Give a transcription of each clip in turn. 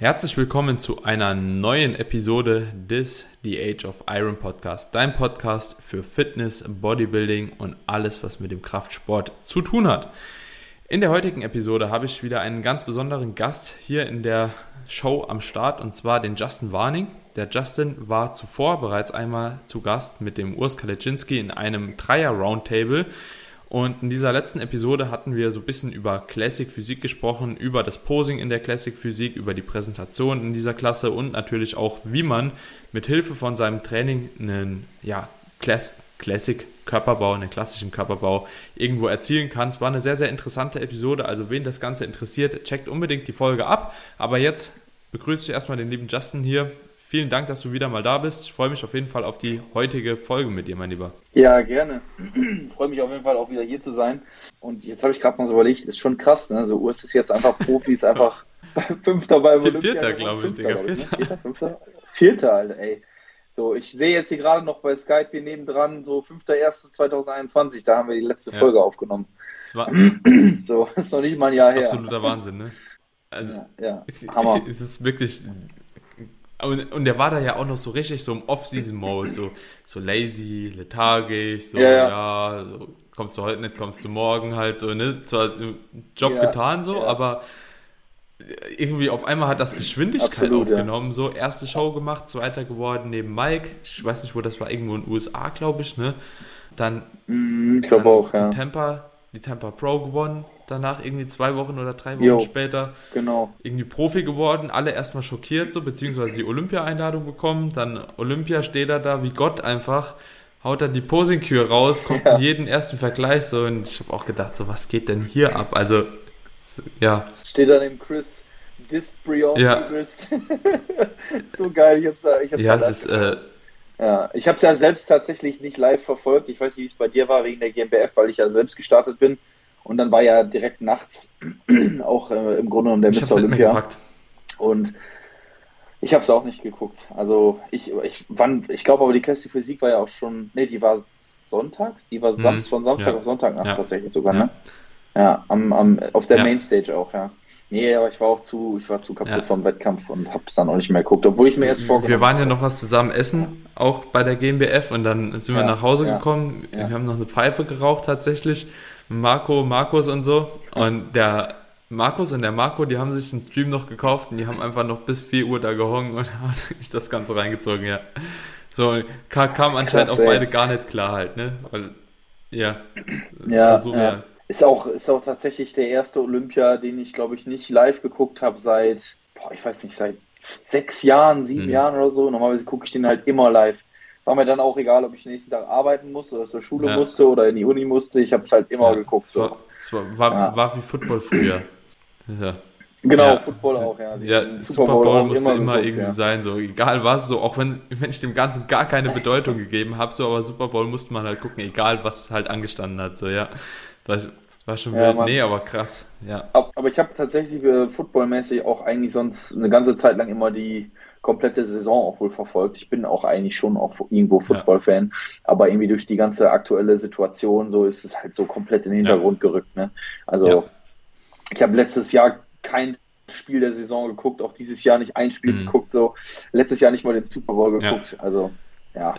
Herzlich willkommen zu einer neuen Episode des The Age of Iron Podcast, dein Podcast für Fitness, Bodybuilding und alles, was mit dem Kraftsport zu tun hat. In der heutigen Episode habe ich wieder einen ganz besonderen Gast hier in der Show am Start und zwar den Justin Warning. Der Justin war zuvor bereits einmal zu Gast mit dem Urs Kaleczynski in einem Dreier-Roundtable. Und in dieser letzten Episode hatten wir so ein bisschen über Classic Physik gesprochen, über das Posing in der Classic Physik, über die Präsentation in dieser Klasse und natürlich auch, wie man mit Hilfe von seinem Training einen ja, Classic Körperbau, einen klassischen Körperbau irgendwo erzielen kann. Es war eine sehr, sehr interessante Episode. Also, wen das Ganze interessiert, checkt unbedingt die Folge ab. Aber jetzt begrüße ich erstmal den lieben Justin hier. Vielen Dank, dass du wieder mal da bist. Ich freue mich auf jeden Fall auf die heutige Folge mit dir, mein Lieber. Ja, gerne. Ich freue mich auf jeden Fall auch wieder hier zu sein. Und jetzt habe ich gerade mal so überlegt, ist schon krass, ne? So Urs ist jetzt einfach Profi, ist einfach Fünfter bei Olympia. Vierter, glaube ich, Digga. Vierter, ne? Vierter, Fünfter? Vierter, Alter, ey. So, ich sehe jetzt hier gerade noch bei Skype hier nebendran, so 5.1.2021, da haben wir die letzte ja. Folge aufgenommen. War, so, ist noch nicht mal ein Jahr her. Absoluter Wahnsinn, ne? Also, ja, ja. Es, es, es ist wirklich und, und der war da ja auch noch so richtig so im Off-Season-Mode, so, so lazy, lethargisch, so, ja, ja. ja so, kommst du heute nicht, kommst du morgen halt, so, ne? Zwar Job ja, getan, so, aber irgendwie auf einmal hat das Geschwindigkeit Absolut, aufgenommen, so, erste Show gemacht, zweiter geworden neben Mike, ich weiß nicht, wo das war, irgendwo in den USA, glaube ich, ne? Dann, mm, ich glaube auch, ja. Tampa, die Tampa Pro gewonnen, danach irgendwie zwei Wochen oder drei Wochen jo, später genau. irgendwie Profi geworden, alle erstmal schockiert so, beziehungsweise die Olympia-Einladung bekommen, dann Olympia steht er da wie Gott einfach, haut dann die Posing-Kür raus, kommt ja. in jeden ersten Vergleich so und ich habe auch gedacht, so was geht denn hier ab, also ja. Steht dann im Chris Disbrion ja. so geil, ich hab's da, ich hab's ja, das ist, äh, ja, ich habe es ja selbst tatsächlich nicht live verfolgt. Ich weiß nicht, wie es bei dir war wegen der GmbF, weil ich ja selbst gestartet bin. Und dann war ja direkt nachts auch äh, im Grunde genommen der Mr. Olympia. Und ich habe es auch nicht geguckt. Also ich, ich, wann, ich glaube aber die Classic Physik war ja auch schon, nee, die war sonntags, die war mhm. Samstag, von Samstag ja. auf Sonntag ja. tatsächlich sogar, ja. ne? Ja, am, am, auf der Mainstage auch, ja. Nee, aber ich war auch zu, ich war zu kaputt ja. vom Wettkampf und habe es dann auch nicht mehr geguckt, obwohl ich es mir erst vorgenommen Wir waren ja noch was zusammen essen, auch bei der GmbF und dann sind wir nach Hause gekommen. Wir haben noch eine Pfeife geraucht tatsächlich Marco, Markus und so. Und der Markus und der Marco, die haben sich den Stream noch gekauft und die haben einfach noch bis 4 Uhr da gehongen und haben sich das Ganze reingezogen, ja. So, kam, kam anscheinend Krass, auch beide gar nicht klar halt, ne? Weil, ja. Ja, so ja. Ist auch, ist auch tatsächlich der erste Olympia, den ich, glaube ich, nicht live geguckt habe seit, boah, ich weiß nicht, seit sechs Jahren, sieben mhm. Jahren oder so. Normalerweise gucke ich den halt immer live war mir dann auch egal, ob ich nächsten Tag arbeiten musste oder zur Schule ja. musste oder in die Uni musste. Ich habe es halt immer ja, geguckt. Es war, es war, war, ja. war, wie Football früher. Genau, Football auch, ja. ja Super Bowl, Bowl musste immer, immer geguckt, irgendwie sein, so egal was, so auch wenn, wenn ich dem Ganzen gar keine Bedeutung gegeben habe, so aber Super Bowl musste man halt gucken, egal was halt angestanden hat, so ja. Das war schon wild. Nee, aber krass, ja. Aber ich habe tatsächlich äh, footballmäßig auch eigentlich sonst eine ganze Zeit lang immer die komplette Saison auch wohl verfolgt. Ich bin auch eigentlich schon auch irgendwo Football-Fan, ja. aber irgendwie durch die ganze aktuelle Situation so ist es halt so komplett in den Hintergrund ja. gerückt. Ne? Also ja. ich habe letztes Jahr kein Spiel der Saison geguckt, auch dieses Jahr nicht ein Spiel mhm. geguckt, so letztes Jahr nicht mal den Super Bowl geguckt. Also ja.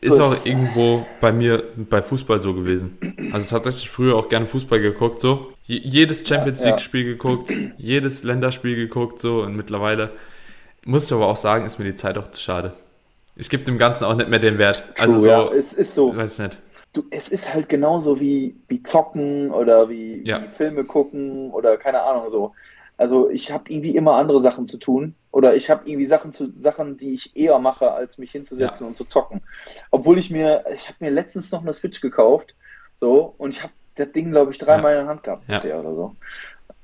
Ist auch irgendwo bei mir bei Fußball so gewesen. Also tatsächlich früher auch gerne Fußball geguckt, so. Jedes Champions League-Spiel geguckt, jedes Länderspiel geguckt, so und mittlerweile muss ich aber auch sagen, ist mir die Zeit auch zu schade. Es gibt dem Ganzen auch nicht mehr den Wert. Also so, ja, es ist so. Weiß nicht. Du, es ist halt genauso wie, wie zocken oder wie, ja. wie Filme gucken oder keine Ahnung so. Also ich habe irgendwie immer andere Sachen zu tun oder ich habe irgendwie Sachen zu Sachen, die ich eher mache, als mich hinzusetzen ja. und zu zocken. Obwohl ich mir, ich habe mir letztens noch eine Switch gekauft, so und ich habe das Ding glaube ich dreimal ja. in der Hand gehabt bisher oder so.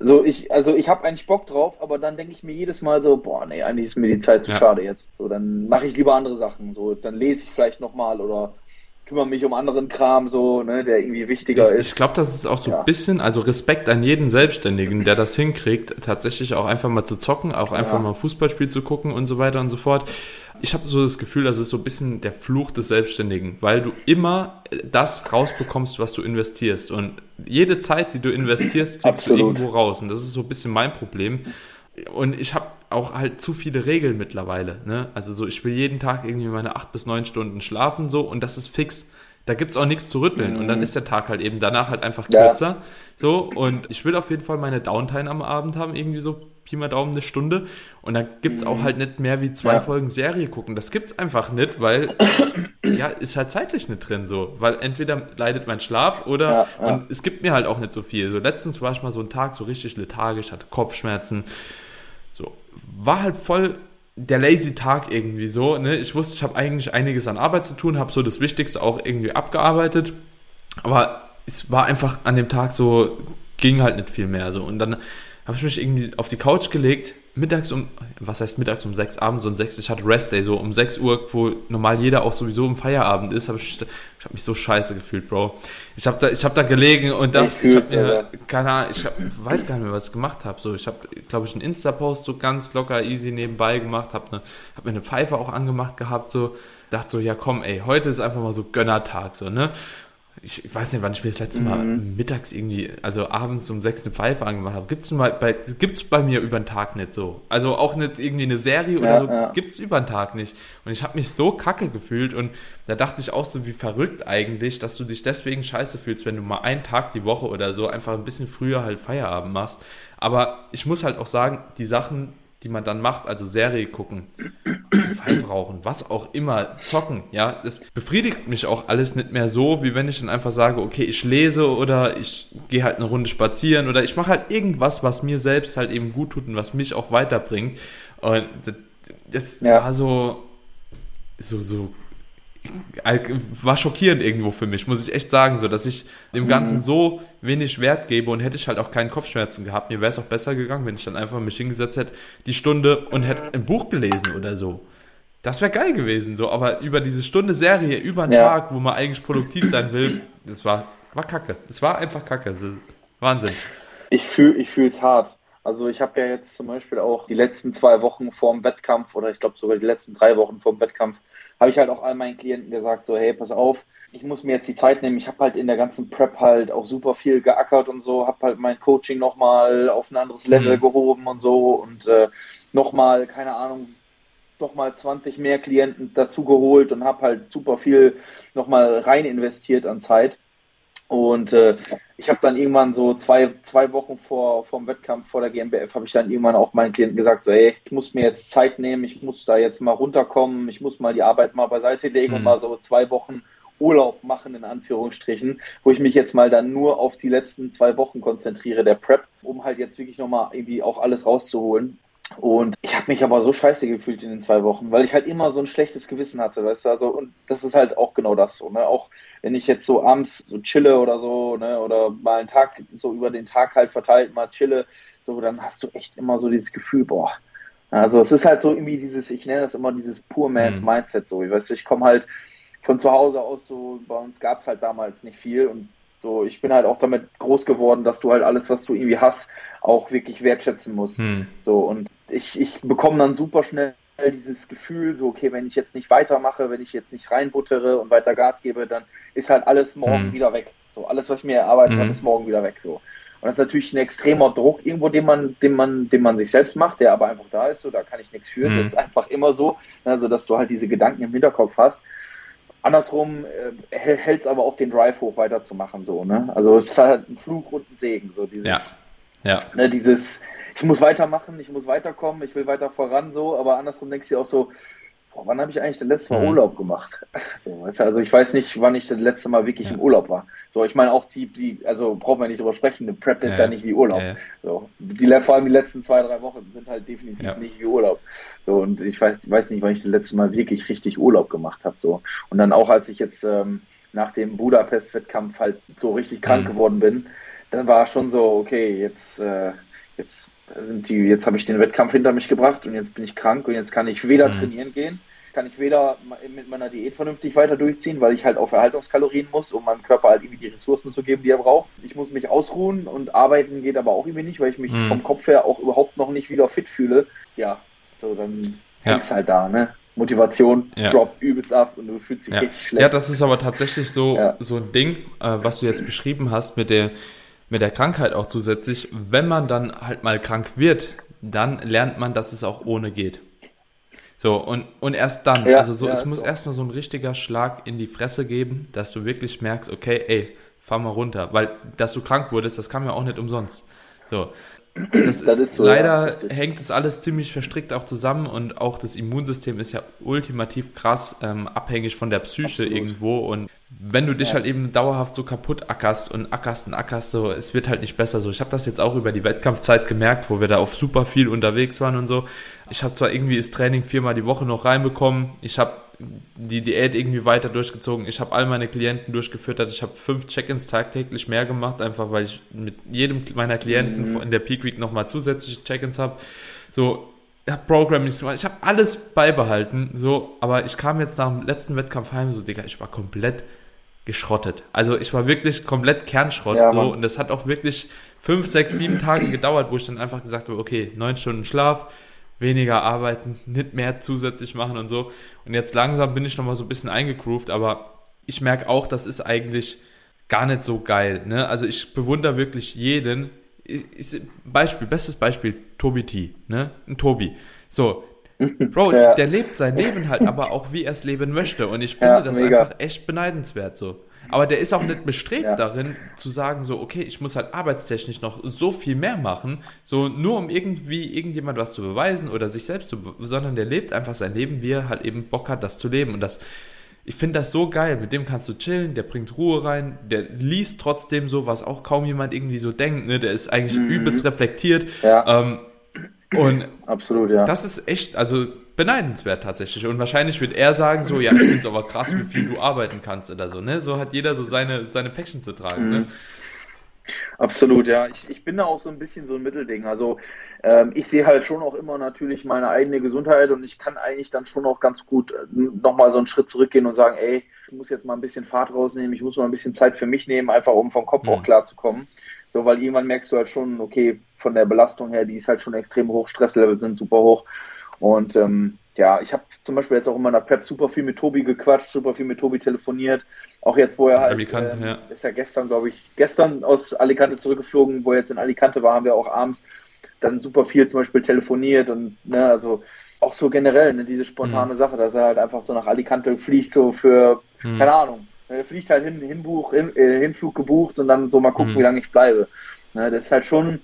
So, ich, also ich habe eigentlich Bock drauf, aber dann denke ich mir jedes Mal so, boah, nee, eigentlich ist mir die Zeit zu ja. schade jetzt. So, dann mache ich lieber andere Sachen. So, dann lese ich vielleicht nochmal oder kümmere mich um anderen Kram, so, ne, der irgendwie wichtiger ich, ist. Ich glaube, das ist auch so ja. ein bisschen, also Respekt an jeden Selbstständigen, der das hinkriegt, tatsächlich auch einfach mal zu zocken, auch einfach ja. mal ein Fußballspiel zu gucken und so weiter und so fort. Ich habe so das Gefühl, das ist so ein bisschen der Fluch des Selbstständigen, weil du immer das rausbekommst, was du investierst. Und jede Zeit, die du investierst, kriegst Absolut. du irgendwo raus. Und das ist so ein bisschen mein Problem. Und ich habe auch halt zu viele Regeln mittlerweile. Ne? Also so, ich will jeden Tag irgendwie meine acht bis neun Stunden schlafen so und das ist fix. Da gibt es auch nichts zu rütteln. Mhm. Und dann mhm. ist der Tag halt eben danach halt einfach kürzer. Ja. So, und ich will auf jeden Fall meine Downtime am Abend haben, irgendwie so Pi mal Daumen eine Stunde. Und da gibt es mhm. auch halt nicht mehr wie zwei ja. Folgen Serie gucken. Das gibt es einfach nicht, weil ja, ist halt zeitlich nicht drin so. Weil entweder leidet mein Schlaf oder ja, ja. und es gibt mir halt auch nicht so viel. So letztens war ich mal so einen Tag so richtig lethargisch, hatte Kopfschmerzen. So, war halt voll der lazy Tag irgendwie so. Ne? Ich wusste, ich habe eigentlich einiges an Arbeit zu tun, habe so das Wichtigste auch irgendwie abgearbeitet. Aber es war einfach an dem Tag so, ging halt nicht viel mehr so. Und dann habe ich mich irgendwie auf die Couch gelegt, mittags um, was heißt mittags um sechs, abends um sechs, ich hatte Rest Day, so um sechs Uhr, wo normal jeder auch sowieso im Feierabend ist, habe ich, ich habe mich so scheiße gefühlt, Bro. Ich habe da, ich habe da gelegen und dachte, ich, ich habe mir, keine Ahnung, ich hab, weiß gar nicht mehr, was ich gemacht habe, so, ich habe, glaube ich, einen Insta-Post so ganz locker, easy nebenbei gemacht, habe ne, hab mir eine Pfeife auch angemacht gehabt, so, dachte so, ja komm, ey, heute ist einfach mal so Gönnertag, so, ne, ich weiß nicht, wann ich mir das letzte Mal mhm. mittags irgendwie, also abends um sechs eine Pfeife angemacht habe. Gibt es bei, gibt's bei mir über den Tag nicht so. Also auch nicht irgendwie eine Serie ja, oder so, ja. gibt es über den Tag nicht. Und ich habe mich so kacke gefühlt und da dachte ich auch so, wie verrückt eigentlich, dass du dich deswegen scheiße fühlst, wenn du mal einen Tag die Woche oder so einfach ein bisschen früher halt Feierabend machst. Aber ich muss halt auch sagen, die Sachen, die man dann macht, also Serie gucken, Pfeife rauchen, was auch immer, zocken, ja, das befriedigt mich auch alles nicht mehr so, wie wenn ich dann einfach sage, okay, ich lese oder ich gehe halt eine Runde spazieren oder ich mache halt irgendwas, was mir selbst halt eben gut tut und was mich auch weiterbringt. Und das, das ja. war so, so, so war schockierend irgendwo für mich, muss ich echt sagen, so dass ich dem Ganzen mhm. so wenig Wert gebe und hätte ich halt auch keinen Kopfschmerzen gehabt. Mir wäre es auch besser gegangen, wenn ich dann einfach mich hingesetzt hätte, die Stunde und hätte ein Buch gelesen oder so. Das wäre geil gewesen, so, aber über diese Stunde Serie, über einen ja. Tag, wo man eigentlich produktiv sein will, das war, war kacke. Das war einfach kacke. Wahnsinn. Ich fühle ich es hart. Also ich habe ja jetzt zum Beispiel auch die letzten zwei Wochen vor dem Wettkampf oder ich glaube sogar die letzten drei Wochen vor dem Wettkampf habe ich halt auch all meinen Klienten gesagt, so hey, pass auf, ich muss mir jetzt die Zeit nehmen. Ich habe halt in der ganzen Prep halt auch super viel geackert und so, habe halt mein Coaching nochmal auf ein anderes Level mhm. gehoben und so und äh, nochmal, keine Ahnung, nochmal 20 mehr Klienten dazu geholt und habe halt super viel nochmal rein investiert an Zeit. Und äh, ich habe dann irgendwann so zwei, zwei Wochen vor dem Wettkampf vor der GmbF habe ich dann irgendwann auch meinen Klienten gesagt, so ey, ich muss mir jetzt Zeit nehmen, ich muss da jetzt mal runterkommen, ich muss mal die Arbeit mal beiseite legen mhm. und mal so zwei Wochen Urlaub machen, in Anführungsstrichen, wo ich mich jetzt mal dann nur auf die letzten zwei Wochen konzentriere, der Prep, um halt jetzt wirklich nochmal irgendwie auch alles rauszuholen. Und ich habe mich aber so scheiße gefühlt in den zwei Wochen, weil ich halt immer so ein schlechtes Gewissen hatte, weißt du, also und das ist halt auch genau das so, ne, auch wenn ich jetzt so abends so chille oder so, ne, oder mal einen Tag so über den Tag halt verteilt mal chille, so, dann hast du echt immer so dieses Gefühl, boah, also es ist halt so irgendwie dieses, ich nenne das immer dieses Poor Man's mhm. Mindset so, weißt du, ich komme halt von zu Hause aus so, bei uns gab es halt damals nicht viel und so, ich bin halt auch damit groß geworden, dass du halt alles, was du irgendwie hast, auch wirklich wertschätzen musst. Hm. So, und ich, ich bekomme dann super schnell dieses Gefühl, so, okay, wenn ich jetzt nicht weitermache, wenn ich jetzt nicht reinbuttere und weiter Gas gebe, dann ist halt alles morgen hm. wieder weg. So, alles, was ich mir erarbeitet hm. habe, ist morgen wieder weg. So. Und das ist natürlich ein extremer Druck irgendwo, den man, den man, den man sich selbst macht, der aber einfach da ist, so, da kann ich nichts führen. Hm. Das ist einfach immer so, also, dass du halt diese Gedanken im Hinterkopf hast. Andersrum äh, hält es aber auch den Drive hoch weiterzumachen, so, ne? Also es ist halt ein Fluch und ein Segen, so dieses, ja. Ja. Ne, dieses, ich muss weitermachen, ich muss weiterkommen, ich will weiter voran, so, aber andersrum denkst du dir auch so, boah, wann habe ich eigentlich das letzte Mal mhm. Urlaub gemacht? So, weißt du, also ich weiß nicht, wann ich das letzte Mal wirklich ja. im Urlaub war. So, ich meine auch die, die also brauchen wir nicht drüber sprechen, eine Prep ist ja, ja nicht wie Urlaub. Ja, so, die, vor allem die letzten zwei, drei Wochen sind halt definitiv nicht wie Urlaub. So, und ich weiß, ich weiß nicht, wann ich das letzte Mal wirklich richtig Urlaub gemacht habe. So. Und dann auch, als ich jetzt ähm, nach dem Budapest-Wettkampf halt so richtig krank mhm. geworden bin, dann war schon so, okay, jetzt, äh, jetzt sind die, jetzt habe ich den Wettkampf hinter mich gebracht und jetzt bin ich krank und jetzt kann ich weder mhm. trainieren gehen, kann ich weder mit meiner Diät vernünftig weiter durchziehen, weil ich halt auf Erhaltungskalorien muss, um meinem Körper halt irgendwie die Ressourcen zu geben, die er braucht. Ich muss mich ausruhen und arbeiten geht aber auch irgendwie nicht, weil ich mich mhm. vom Kopf her auch überhaupt noch nicht wieder fit fühle. Ja, so dann ja. hängst halt da, ne? Motivation ja. droppt übelst ab und du fühlst dich ja. richtig schlecht. Ja, das ist aber tatsächlich so, ja. so ein Ding, äh, was du jetzt beschrieben hast mit der, mit der Krankheit auch zusätzlich. Wenn man dann halt mal krank wird, dann lernt man, dass es auch ohne geht. So, und, und erst dann, ja, also so, ja, es muss so. erstmal so ein richtiger Schlag in die Fresse geben, dass du wirklich merkst, okay, ey, fahr mal runter. Weil, dass du krank wurdest, das kam ja auch nicht umsonst. So. Das, das ist, so, leider ja, hängt das alles ziemlich verstrickt auch zusammen und auch das Immunsystem ist ja ultimativ krass ähm, abhängig von der Psyche Absolut. irgendwo und wenn du dich ja. halt eben dauerhaft so kaputt ackerst und ackerst und ackerst, so, es wird halt nicht besser so. Ich habe das jetzt auch über die Wettkampfzeit gemerkt, wo wir da auf super viel unterwegs waren und so. Ich habe zwar irgendwie das Training viermal die Woche noch reinbekommen, ich habe die Diät irgendwie weiter durchgezogen. Ich habe all meine Klienten durchgeführt. Ich habe fünf Check-ins tagtäglich mehr gemacht, einfach weil ich mit jedem meiner Klienten mhm. in der Peak Week nochmal zusätzliche Check-ins habe. So, ich habe Programming, ich habe alles beibehalten, so, aber ich kam jetzt nach dem letzten Wettkampf heim, so, Digga, ich war komplett geschrottet. Also ich war wirklich komplett Kernschrott, ja, so, und das hat auch wirklich fünf, sechs, sieben Tage gedauert, wo ich dann einfach gesagt habe, okay, neun Stunden Schlaf, weniger arbeiten, nicht mehr zusätzlich machen und so. Und jetzt langsam bin ich nochmal so ein bisschen eingegroovt, aber ich merke auch, das ist eigentlich gar nicht so geil. Ne? Also ich bewundere wirklich jeden. Ich, ich, Beispiel, bestes Beispiel, Tobi T, ne? Ein Tobi. So, Bro, ja. der lebt sein Leben halt aber auch, wie er es leben möchte. Und ich finde ja, das mega. einfach echt beneidenswert so. Aber der ist auch nicht bestrebt ja. darin, zu sagen, so, okay, ich muss halt arbeitstechnisch noch so viel mehr machen, so nur um irgendwie irgendjemand was zu beweisen oder sich selbst zu, sondern der lebt einfach sein Leben, wie er halt eben Bock hat, das zu leben. Und das, ich finde das so geil, mit dem kannst du chillen, der bringt Ruhe rein, der liest trotzdem so, was auch kaum jemand irgendwie so denkt, ne? der ist eigentlich mhm. übelst reflektiert. Ja. Ähm, und absolut, ja. Das ist echt, also beneidenswert tatsächlich. Und wahrscheinlich wird er sagen, so, ja, ich finde es aber krass, wie viel du arbeiten kannst oder so, ne? So hat jeder so seine, seine Päckchen zu tragen, ne? mhm. ne? Absolut, ja. Ich, ich bin da auch so ein bisschen so ein Mittelding. Also ähm, ich sehe halt schon auch immer natürlich meine eigene Gesundheit und ich kann eigentlich dann schon auch ganz gut äh, nochmal so einen Schritt zurückgehen und sagen, ey, ich muss jetzt mal ein bisschen Fahrt rausnehmen, ich muss mal ein bisschen Zeit für mich nehmen, einfach um vom Kopf mhm. auch klar zu kommen. So, weil irgendwann merkst du halt schon, okay, von der Belastung her, die ist halt schon extrem hoch, Stresslevel sind super hoch. Und ähm, ja, ich habe zum Beispiel jetzt auch in meiner Prep super viel mit Tobi gequatscht, super viel mit Tobi telefoniert. Auch jetzt, wo er halt, Alicante, ähm, ja. ist ja gestern, glaube ich, gestern aus Alicante zurückgeflogen, wo er jetzt in Alicante war, haben wir auch abends dann super viel zum Beispiel telefoniert und, ne, also auch so generell, ne, diese spontane mhm. Sache, dass er halt einfach so nach Alicante fliegt, so für, mhm. keine Ahnung, fliegt halt hin, Hinbuch, hin, äh, Hinflug gebucht und dann so mal gucken, mhm. wie lange ich bleibe. Ne, das ist halt schon,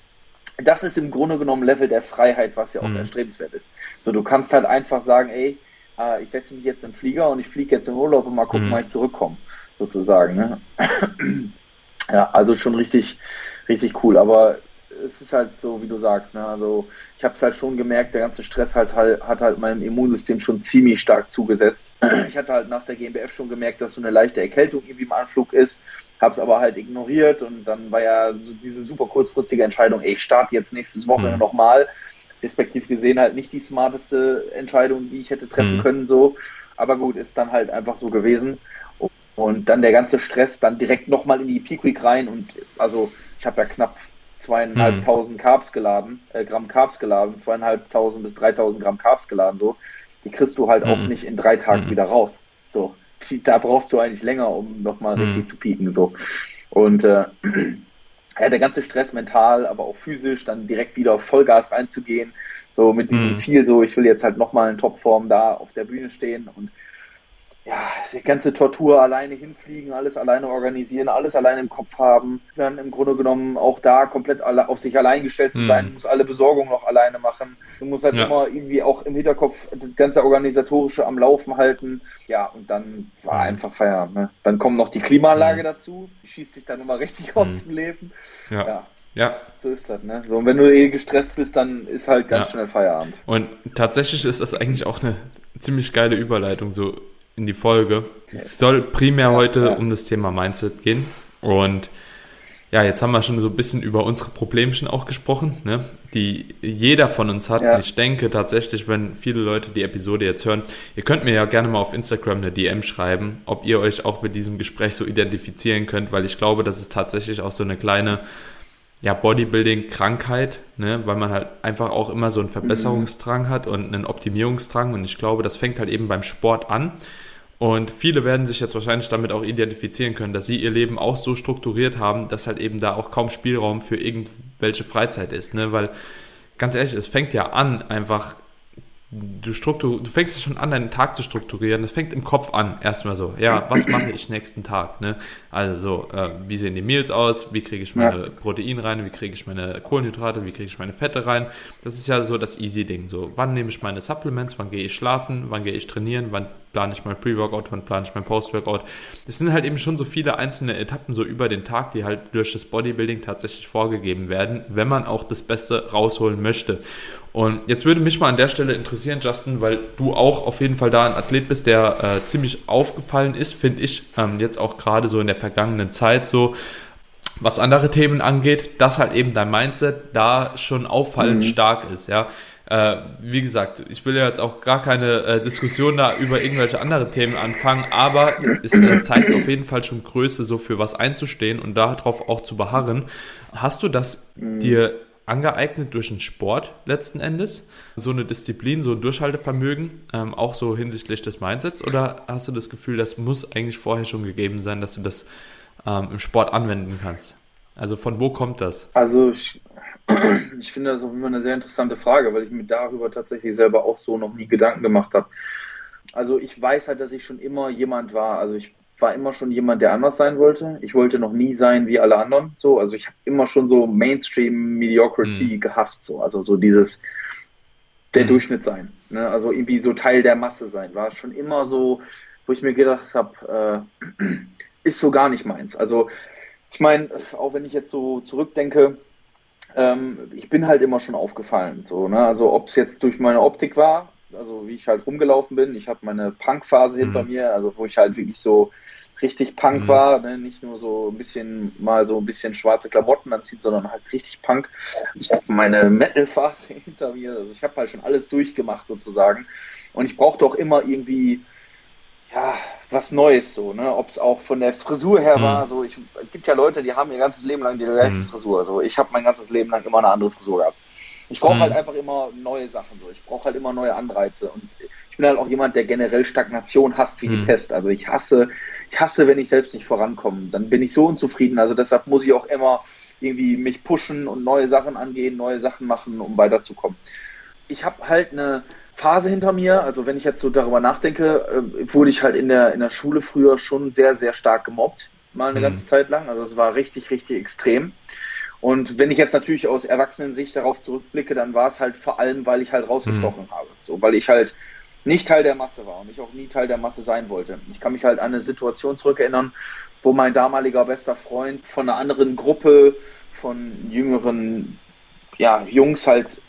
das ist im Grunde genommen Level der Freiheit, was ja auch mhm. erstrebenswert ist. So, du kannst halt einfach sagen, ey, äh, ich setze mich jetzt in den Flieger und ich fliege jetzt in Urlaub und mal gucken, mhm. wann ich zurückkomme, sozusagen. Ne? ja, also schon richtig, richtig cool. Aber es ist halt so, wie du sagst, ne? Also ich habe es halt schon gemerkt, der ganze Stress halt, halt, hat halt meinem Immunsystem schon ziemlich stark zugesetzt. Ich hatte halt nach der GmbF schon gemerkt, dass so eine leichte Erkältung irgendwie im Anflug ist, habe es aber halt ignoriert und dann war ja so diese super kurzfristige Entscheidung, ey, ich starte jetzt nächstes Wochenende mhm. nochmal. Respektiv gesehen halt nicht die smarteste Entscheidung, die ich hätte treffen mhm. können, so. Aber gut, ist dann halt einfach so gewesen. Und dann der ganze Stress dann direkt nochmal in die Peak Week rein und also ich habe ja knapp zweieinhalbtausend hm. Carbs geladen, äh, Gramm Carbs geladen, zweieinhalbtausend bis dreitausend Gramm Carbs geladen, so. Die kriegst du halt hm. auch nicht in drei Tagen hm. wieder raus. So. Die, da brauchst du eigentlich länger, um nochmal hm. richtig zu pieken, so. Und, äh, ja, der ganze Stress mental, aber auch physisch, dann direkt wieder auf Vollgas reinzugehen, so mit diesem hm. Ziel, so ich will jetzt halt nochmal in Topform da auf der Bühne stehen und ja, die ganze Tortur alleine hinfliegen, alles alleine organisieren, alles alleine im Kopf haben, dann im Grunde genommen auch da komplett alle, auf sich allein gestellt zu sein, mhm. muss alle Besorgung noch alleine machen. Du musst halt ja. immer irgendwie auch im Hinterkopf das ganze Organisatorische am Laufen halten. Ja, und dann war mhm. einfach Feierabend. Ne? Dann kommt noch die Klimaanlage mhm. dazu, die schießt sich dann immer richtig mhm. aus dem Leben. Ja. ja. Ja. So ist das, ne? So, und wenn du eh gestresst bist, dann ist halt ganz ja. schnell Feierabend. Und tatsächlich ist das eigentlich auch eine ziemlich geile Überleitung. So, in die Folge. Es soll primär heute um das Thema Mindset gehen. Und ja, jetzt haben wir schon so ein bisschen über unsere Problemchen auch gesprochen, ne? die jeder von uns hat. Ja. Und ich denke tatsächlich, wenn viele Leute die Episode jetzt hören, ihr könnt mir ja gerne mal auf Instagram eine DM schreiben, ob ihr euch auch mit diesem Gespräch so identifizieren könnt, weil ich glaube, das ist tatsächlich auch so eine kleine ja, Bodybuilding-Krankheit, ne? weil man halt einfach auch immer so einen Verbesserungsdrang hat und einen Optimierungsdrang. Und ich glaube, das fängt halt eben beim Sport an. Und viele werden sich jetzt wahrscheinlich damit auch identifizieren können, dass sie ihr Leben auch so strukturiert haben, dass halt eben da auch kaum Spielraum für irgendwelche Freizeit ist. Ne? Weil ganz ehrlich, es fängt ja an, einfach du, struktur, du fängst ja schon an, deinen Tag zu strukturieren. Das fängt im Kopf an, erstmal so. Ja, was mache ich nächsten Tag? Ne? Also, äh, wie sehen die Meals aus? Wie kriege ich meine ja. Proteine rein? Wie kriege ich meine Kohlenhydrate? Wie kriege ich meine Fette rein? Das ist ja so das Easy-Ding. So, wann nehme ich meine Supplements? Wann gehe ich schlafen? Wann gehe ich trainieren? Wann plane ich mein Pre-Workout? Wann plane ich mein Post-Workout? Es sind halt eben schon so viele einzelne Etappen so über den Tag, die halt durch das Bodybuilding tatsächlich vorgegeben werden, wenn man auch das Beste rausholen möchte. Und jetzt würde mich mal an der Stelle interessieren, Justin, weil du auch auf jeden Fall da ein Athlet bist, der äh, ziemlich aufgefallen ist, finde ich, ähm, jetzt auch gerade so in der vergangenen Zeit so, was andere Themen angeht, dass halt eben dein Mindset da schon auffallend mhm. stark ist, ja. Äh, wie gesagt, ich will ja jetzt auch gar keine äh, Diskussion da über irgendwelche andere Themen anfangen, aber es äh, zeigt auf jeden Fall schon Größe, so für was einzustehen und darauf auch zu beharren. Hast du das mhm. dir angeeignet durch den Sport letzten Endes? So eine Disziplin, so ein Durchhaltevermögen, ähm, auch so hinsichtlich des Mindsets? Oder hast du das Gefühl, das muss eigentlich vorher schon gegeben sein, dass du das ähm, im Sport anwenden kannst? Also von wo kommt das? Also ich, ich finde das auch immer eine sehr interessante Frage, weil ich mir darüber tatsächlich selber auch so noch nie Gedanken gemacht habe. Also ich weiß halt, dass ich schon immer jemand war. Also ich war immer schon jemand, der anders sein wollte. Ich wollte noch nie sein wie alle anderen. So, also ich habe immer schon so Mainstream Mediocrity mhm. gehasst. So, also so dieses der mhm. Durchschnitt sein. Ne? Also irgendwie so Teil der Masse sein. War schon immer so, wo ich mir gedacht habe, äh, ist so gar nicht meins. Also ich meine, auch wenn ich jetzt so zurückdenke, ähm, ich bin halt immer schon aufgefallen. So, ne? Also ob es jetzt durch meine Optik war, also wie ich halt rumgelaufen bin. Ich habe meine Punk-Phase mhm. hinter mir, also wo ich halt wirklich so richtig Punk mhm. war, ne? nicht nur so ein bisschen mal so ein bisschen schwarze Klamotten anziehen, sondern halt richtig Punk. Ich habe meine Metal-Phase hinter mir, also ich habe halt schon alles durchgemacht sozusagen. Und ich brauchte auch immer irgendwie ja, was Neues so, ne? Ob es auch von der Frisur her mhm. war, so ich es gibt ja Leute, die haben ihr ganzes Leben lang die gleiche mhm. Frisur. So ich habe mein ganzes Leben lang immer eine andere Frisur gehabt. Ich brauche halt mhm. halt einfach immer neue Sachen so. Ich brauche halt immer neue Anreize und ich bin halt auch jemand, der generell Stagnation hasst wie mhm. die Pest. Also ich hasse, ich hasse, wenn ich selbst nicht vorankomme. Dann bin ich so unzufrieden. Also deshalb muss ich auch immer irgendwie mich pushen und neue Sachen angehen, neue Sachen machen, um weiterzukommen. Ich habe halt eine Phase hinter mir. Also wenn ich jetzt so darüber nachdenke, äh, wurde ich halt in der, in der Schule früher schon sehr, sehr stark gemobbt. Mal eine mhm. ganze Zeit lang. Also es war richtig, richtig extrem. Und wenn ich jetzt natürlich aus Erwachsenensicht darauf zurückblicke, dann war es halt vor allem, weil ich halt rausgestochen mhm. habe. So, weil ich halt nicht Teil der Masse war und ich auch nie Teil der Masse sein wollte. Ich kann mich halt an eine Situation zurückerinnern, wo mein damaliger bester Freund von einer anderen Gruppe von jüngeren ja, Jungs halt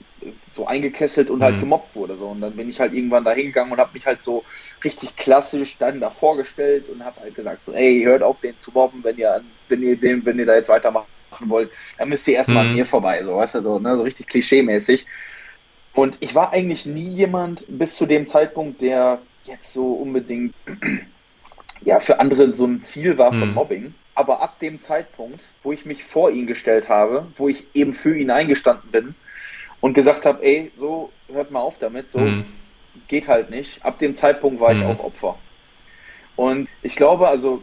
so eingekesselt und halt mhm. gemobbt wurde. So. Und dann bin ich halt irgendwann da hingegangen und habe mich halt so richtig klassisch dann da vorgestellt und habe halt gesagt, so, ey, hört auf, den zu mobben, wenn ihr, wenn ihr, den, wenn ihr da jetzt weitermacht machen wollt, dann müsst ihr erstmal mhm. an mir vorbei, so, weißt du, so, ne, so richtig klischee-mäßig. Und ich war eigentlich nie jemand bis zu dem Zeitpunkt, der jetzt so unbedingt ja, für andere so ein Ziel war von mhm. Mobbing. Aber ab dem Zeitpunkt, wo ich mich vor ihn gestellt habe, wo ich eben für ihn eingestanden bin und gesagt habe, ey, so hört mal auf damit, so mhm. geht halt nicht. Ab dem Zeitpunkt war ich mhm. auch Opfer. Und ich glaube, also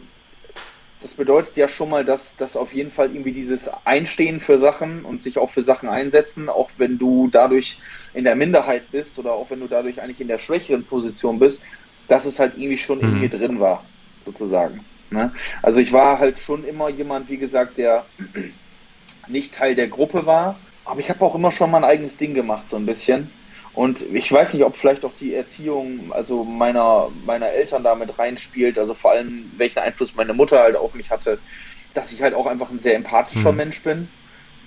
das bedeutet ja schon mal, dass, dass auf jeden Fall irgendwie dieses Einstehen für Sachen und sich auch für Sachen einsetzen, auch wenn du dadurch in der Minderheit bist oder auch wenn du dadurch eigentlich in der schwächeren Position bist, dass es halt irgendwie schon mhm. in mir drin war, sozusagen. Ne? Also ich war halt schon immer jemand, wie gesagt, der nicht Teil der Gruppe war, aber ich habe auch immer schon mein eigenes Ding gemacht, so ein bisschen. Und ich weiß nicht, ob vielleicht auch die Erziehung, also meiner, meiner Eltern damit reinspielt, also vor allem welchen Einfluss meine Mutter halt auf mich hatte, dass ich halt auch einfach ein sehr empathischer mhm. Mensch bin,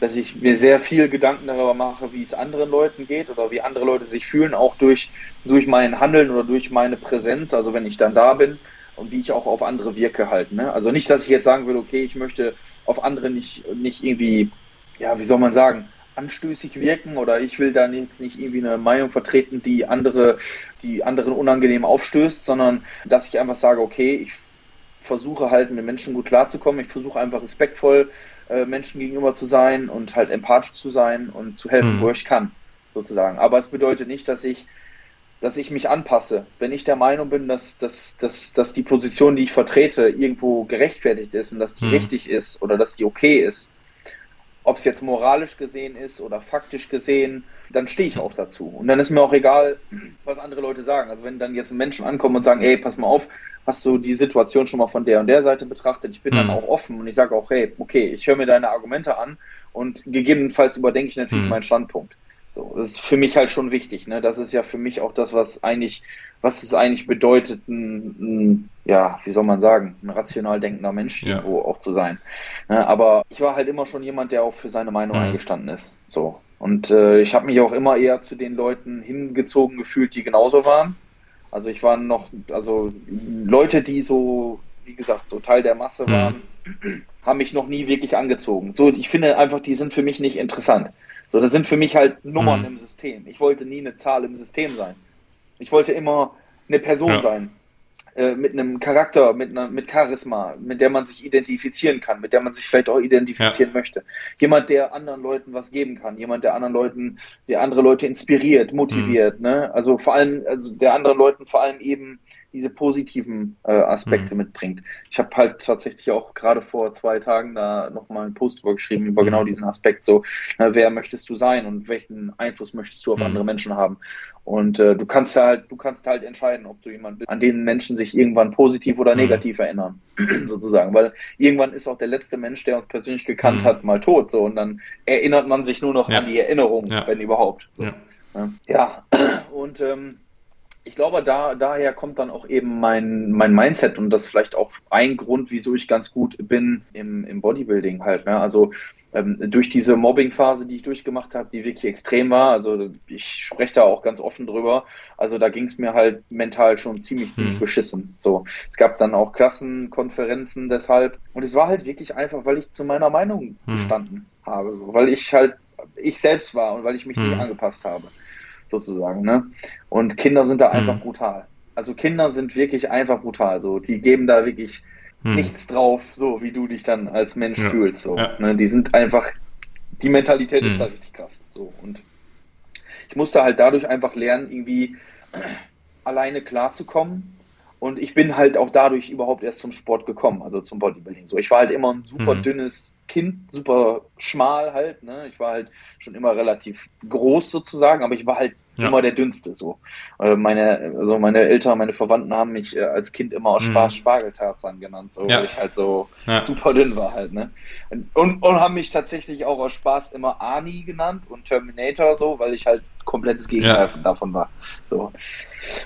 dass ich mir sehr viel Gedanken darüber mache, wie es anderen Leuten geht oder wie andere Leute sich fühlen, auch durch, durch mein Handeln oder durch meine Präsenz, also wenn ich dann da bin und wie ich auch auf andere wirke halt. Ne? Also nicht, dass ich jetzt sagen will, okay, ich möchte auf andere nicht, nicht irgendwie, ja, wie soll man sagen, anstößig wirken oder ich will dann jetzt nicht irgendwie eine Meinung vertreten, die andere, die anderen unangenehm aufstößt, sondern dass ich einfach sage, okay, ich versuche halt mit Menschen gut klarzukommen, ich versuche einfach respektvoll äh, Menschen gegenüber zu sein und halt empathisch zu sein und zu helfen, mhm. wo ich kann, sozusagen. Aber es bedeutet nicht, dass ich dass ich mich anpasse. Wenn ich der Meinung bin, dass, dass, dass, dass die Position, die ich vertrete, irgendwo gerechtfertigt ist und dass die mhm. richtig ist oder dass die okay ist, ob es jetzt moralisch gesehen ist oder faktisch gesehen dann stehe ich auch dazu. Und dann ist mir auch egal, was andere Leute sagen. Also wenn dann jetzt Menschen ankommen und sagen, ey, pass mal auf, hast du die Situation schon mal von der und der Seite betrachtet? Ich bin mhm. dann auch offen und ich sage auch, hey, okay, ich höre mir deine Argumente an und gegebenenfalls überdenke ich natürlich mhm. meinen Standpunkt. So, das ist für mich halt schon wichtig. Ne? Das ist ja für mich auch das, was eigentlich, was es eigentlich bedeutet, ein, ein ja, wie soll man sagen, ein rational denkender Mensch ja. irgendwo auch zu sein. Ne? Aber ich war halt immer schon jemand, der auch für seine Meinung mhm. eingestanden ist. So. Und äh, ich habe mich auch immer eher zu den Leuten hingezogen gefühlt, die genauso waren. Also ich war noch, also Leute, die so, wie gesagt, so Teil der Masse mhm. waren, haben mich noch nie wirklich angezogen. So, ich finde einfach, die sind für mich nicht interessant. So, das sind für mich halt Nummern mhm. im System. Ich wollte nie eine Zahl im System sein. Ich wollte immer eine Person ja. sein. Äh, mit einem Charakter, mit, einer, mit Charisma, mit der man sich identifizieren kann, mit der man sich vielleicht auch identifizieren ja. möchte. Jemand, der anderen Leuten was geben kann, jemand, der anderen Leuten, der andere Leute inspiriert, motiviert, mhm. ne? Also vor allem, also der anderen Leuten vor allem eben diese positiven äh, Aspekte mhm. mitbringt. Ich habe halt tatsächlich auch gerade vor zwei Tagen da nochmal einen Post drüber geschrieben über mhm. genau diesen Aspekt, so, na, wer möchtest du sein und welchen Einfluss möchtest du auf mhm. andere Menschen haben? Und äh, du kannst halt, du kannst halt entscheiden, ob du jemand bist, an den Menschen sich irgendwann positiv oder mhm. negativ erinnern, sozusagen. Weil irgendwann ist auch der letzte Mensch, der uns persönlich gekannt mhm. hat, mal tot. So und dann erinnert man sich nur noch ja. an die Erinnerung, ja. wenn überhaupt. So. Ja. ja. Und ähm, ich glaube, da, daher kommt dann auch eben mein, mein Mindset und das vielleicht auch ein Grund, wieso ich ganz gut bin im, im Bodybuilding halt. Ne? Also ähm, durch diese Mobbing-Phase, die ich durchgemacht habe, die wirklich extrem war, also ich spreche da auch ganz offen drüber, also da ging es mir halt mental schon ziemlich, ziemlich mhm. beschissen. So, es gab dann auch Klassenkonferenzen deshalb und es war halt wirklich einfach, weil ich zu meiner Meinung mhm. gestanden habe, so, weil ich halt ich selbst war und weil ich mich mhm. nicht angepasst habe, sozusagen. Ne? Und Kinder sind da einfach mhm. brutal. Also Kinder sind wirklich einfach brutal. So, die geben da wirklich hm. nichts drauf, so wie du dich dann als Mensch ja. fühlst. So. Ja. Ne, die sind einfach, die Mentalität hm. ist da richtig krass. So. Und ich musste halt dadurch einfach lernen, irgendwie alleine klarzukommen. Und ich bin halt auch dadurch überhaupt erst zum Sport gekommen, also zum Bodybuilding. So, ich war halt immer ein super mhm. dünnes Kind, super schmal halt. Ne? Ich war halt schon immer relativ groß sozusagen, aber ich war halt ja. immer der dünnste so. Äh, meine, also meine Eltern, meine Verwandten haben mich äh, als Kind immer aus mhm. Spaß mhm. Spargeltarzan genannt, so, ja. weil ich halt so ja. super dünn war halt, ne? Und, und haben mich tatsächlich auch aus Spaß immer Ani genannt und Terminator so, weil ich halt komplettes Gegenteil davon war. So.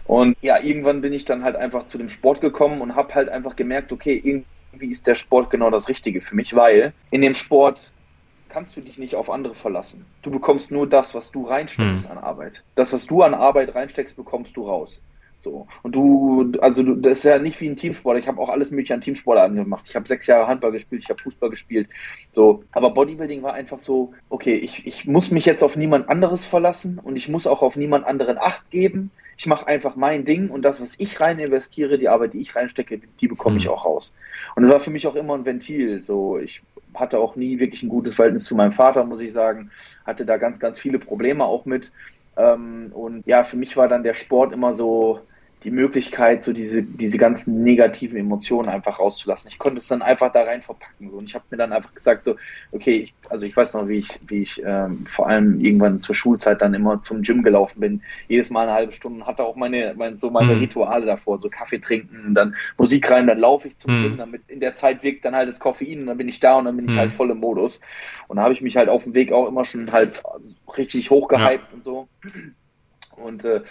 Und ja, irgendwann bin ich dann halt einfach zu dem Sport gekommen und habe halt einfach gemerkt, okay, irgendwie ist der Sport genau das Richtige für mich, weil in dem Sport kannst du dich nicht auf andere verlassen. Du bekommst nur das, was du reinsteckst hm. an Arbeit. Das, was du an Arbeit reinsteckst, bekommst du raus. So. Und du, also du, das ist ja nicht wie ein Teamsport. Ich habe auch alles mögliche an Teamsport angemacht. Ich habe sechs Jahre Handball gespielt, ich habe Fußball gespielt. So. Aber Bodybuilding war einfach so, okay, ich, ich muss mich jetzt auf niemand anderes verlassen und ich muss auch auf niemand anderen Acht geben. Ich mache einfach mein Ding und das, was ich rein investiere, die Arbeit, die ich reinstecke, die bekomme ich hm. auch raus. Und das war für mich auch immer ein Ventil. So, ich hatte auch nie wirklich ein gutes Verhältnis zu meinem Vater, muss ich sagen. Hatte da ganz, ganz viele Probleme auch mit. Ähm, und ja, für mich war dann der Sport immer so, die Möglichkeit, so diese, diese ganzen negativen Emotionen einfach rauszulassen. Ich konnte es dann einfach da rein verpacken. So. Und ich habe mir dann einfach gesagt, so, okay, ich, also ich weiß noch, wie ich, wie ich ähm, vor allem irgendwann zur Schulzeit dann immer zum Gym gelaufen bin. Jedes Mal eine halbe Stunde und hatte auch meine, meine so meine mhm. Rituale davor, so Kaffee trinken, dann Musik rein, dann laufe ich zum mhm. Gym, damit in der Zeit wirkt dann halt das Koffein und dann bin ich da und dann bin ich halt mhm. voll im Modus. Und da habe ich mich halt auf dem Weg auch immer schon halt richtig hochgehypt ja. und so. Und äh,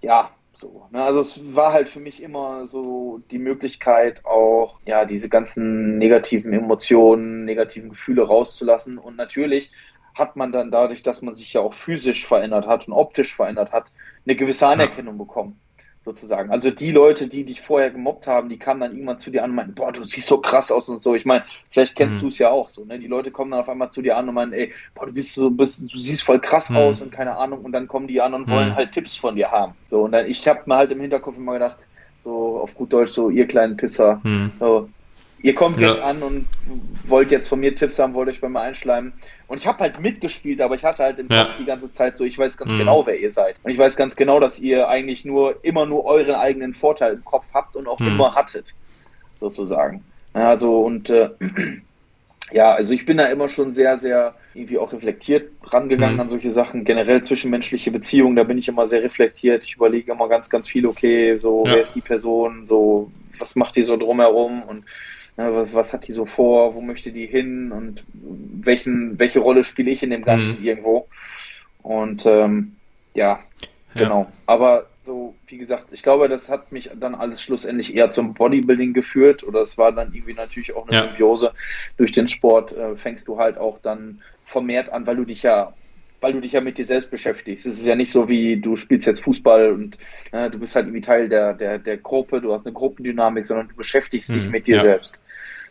ja, so, ne? Also es war halt für mich immer so die Möglichkeit, auch ja diese ganzen negativen Emotionen, negativen Gefühle rauszulassen. Und natürlich hat man dann dadurch, dass man sich ja auch physisch verändert hat und optisch verändert hat, eine gewisse Anerkennung bekommen sozusagen. Also die Leute, die dich vorher gemobbt haben, die kamen dann irgendwann zu dir an und meinten, boah, du siehst so krass aus und so. Ich meine, vielleicht kennst mhm. du es ja auch so, ne? Die Leute kommen dann auf einmal zu dir an und meinen, ey, boah, du bist so, bist, du siehst voll krass mhm. aus und keine Ahnung. Und dann kommen die an und wollen mhm. halt Tipps von dir haben. So, und dann, ich habe mir halt im Hinterkopf immer gedacht, so auf gut Deutsch, so ihr kleinen Pisser, mhm. so, Ihr kommt ja. jetzt an und wollt jetzt von mir Tipps haben, wollt euch bei mir einschleimen. Und ich habe halt mitgespielt, aber ich hatte halt im ja. Kopf die ganze Zeit so, ich weiß ganz mhm. genau, wer ihr seid. Und ich weiß ganz genau, dass ihr eigentlich nur immer nur euren eigenen Vorteil im Kopf habt und auch mhm. immer hattet, sozusagen. Also und äh, ja, also ich bin da immer schon sehr, sehr irgendwie auch reflektiert rangegangen mhm. an solche Sachen. Generell zwischenmenschliche Beziehungen, da bin ich immer sehr reflektiert. Ich überlege immer ganz, ganz viel, okay, so, ja. wer ist die Person, so, was macht die so drumherum und was, was, hat die so vor, wo möchte die hin und welchen, welche Rolle spiele ich in dem Ganzen mhm. irgendwo. Und ähm, ja, ja, genau. Aber so, wie gesagt, ich glaube, das hat mich dann alles schlussendlich eher zum Bodybuilding geführt oder es war dann irgendwie natürlich auch eine ja. Symbiose. Durch den Sport äh, fängst du halt auch dann vermehrt an, weil du dich ja weil du dich ja mit dir selbst beschäftigst. Es ist ja nicht so wie du spielst jetzt Fußball und äh, du bist halt irgendwie Teil der, der, der Gruppe, du hast eine Gruppendynamik, sondern du beschäftigst mhm, dich mit dir ja. selbst.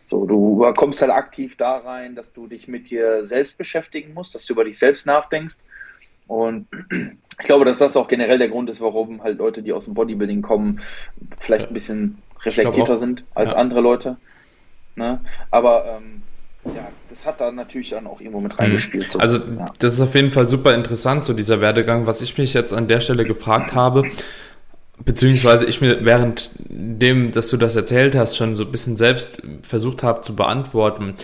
So, du kommst halt aktiv da rein, dass du dich mit dir selbst beschäftigen musst, dass du über dich selbst nachdenkst und ich glaube, dass das auch generell der Grund ist, warum halt Leute, die aus dem Bodybuilding kommen, vielleicht ein bisschen reflektierter sind als ja. andere Leute. Ne? Aber ähm, ja, das hat da natürlich dann auch irgendwo mit reingespielt. So. Also ja. das ist auf jeden Fall super interessant, so dieser Werdegang. Was ich mich jetzt an der Stelle gefragt habe, beziehungsweise ich mir während dem, dass du das erzählt hast, schon so ein bisschen selbst versucht habe zu beantworten,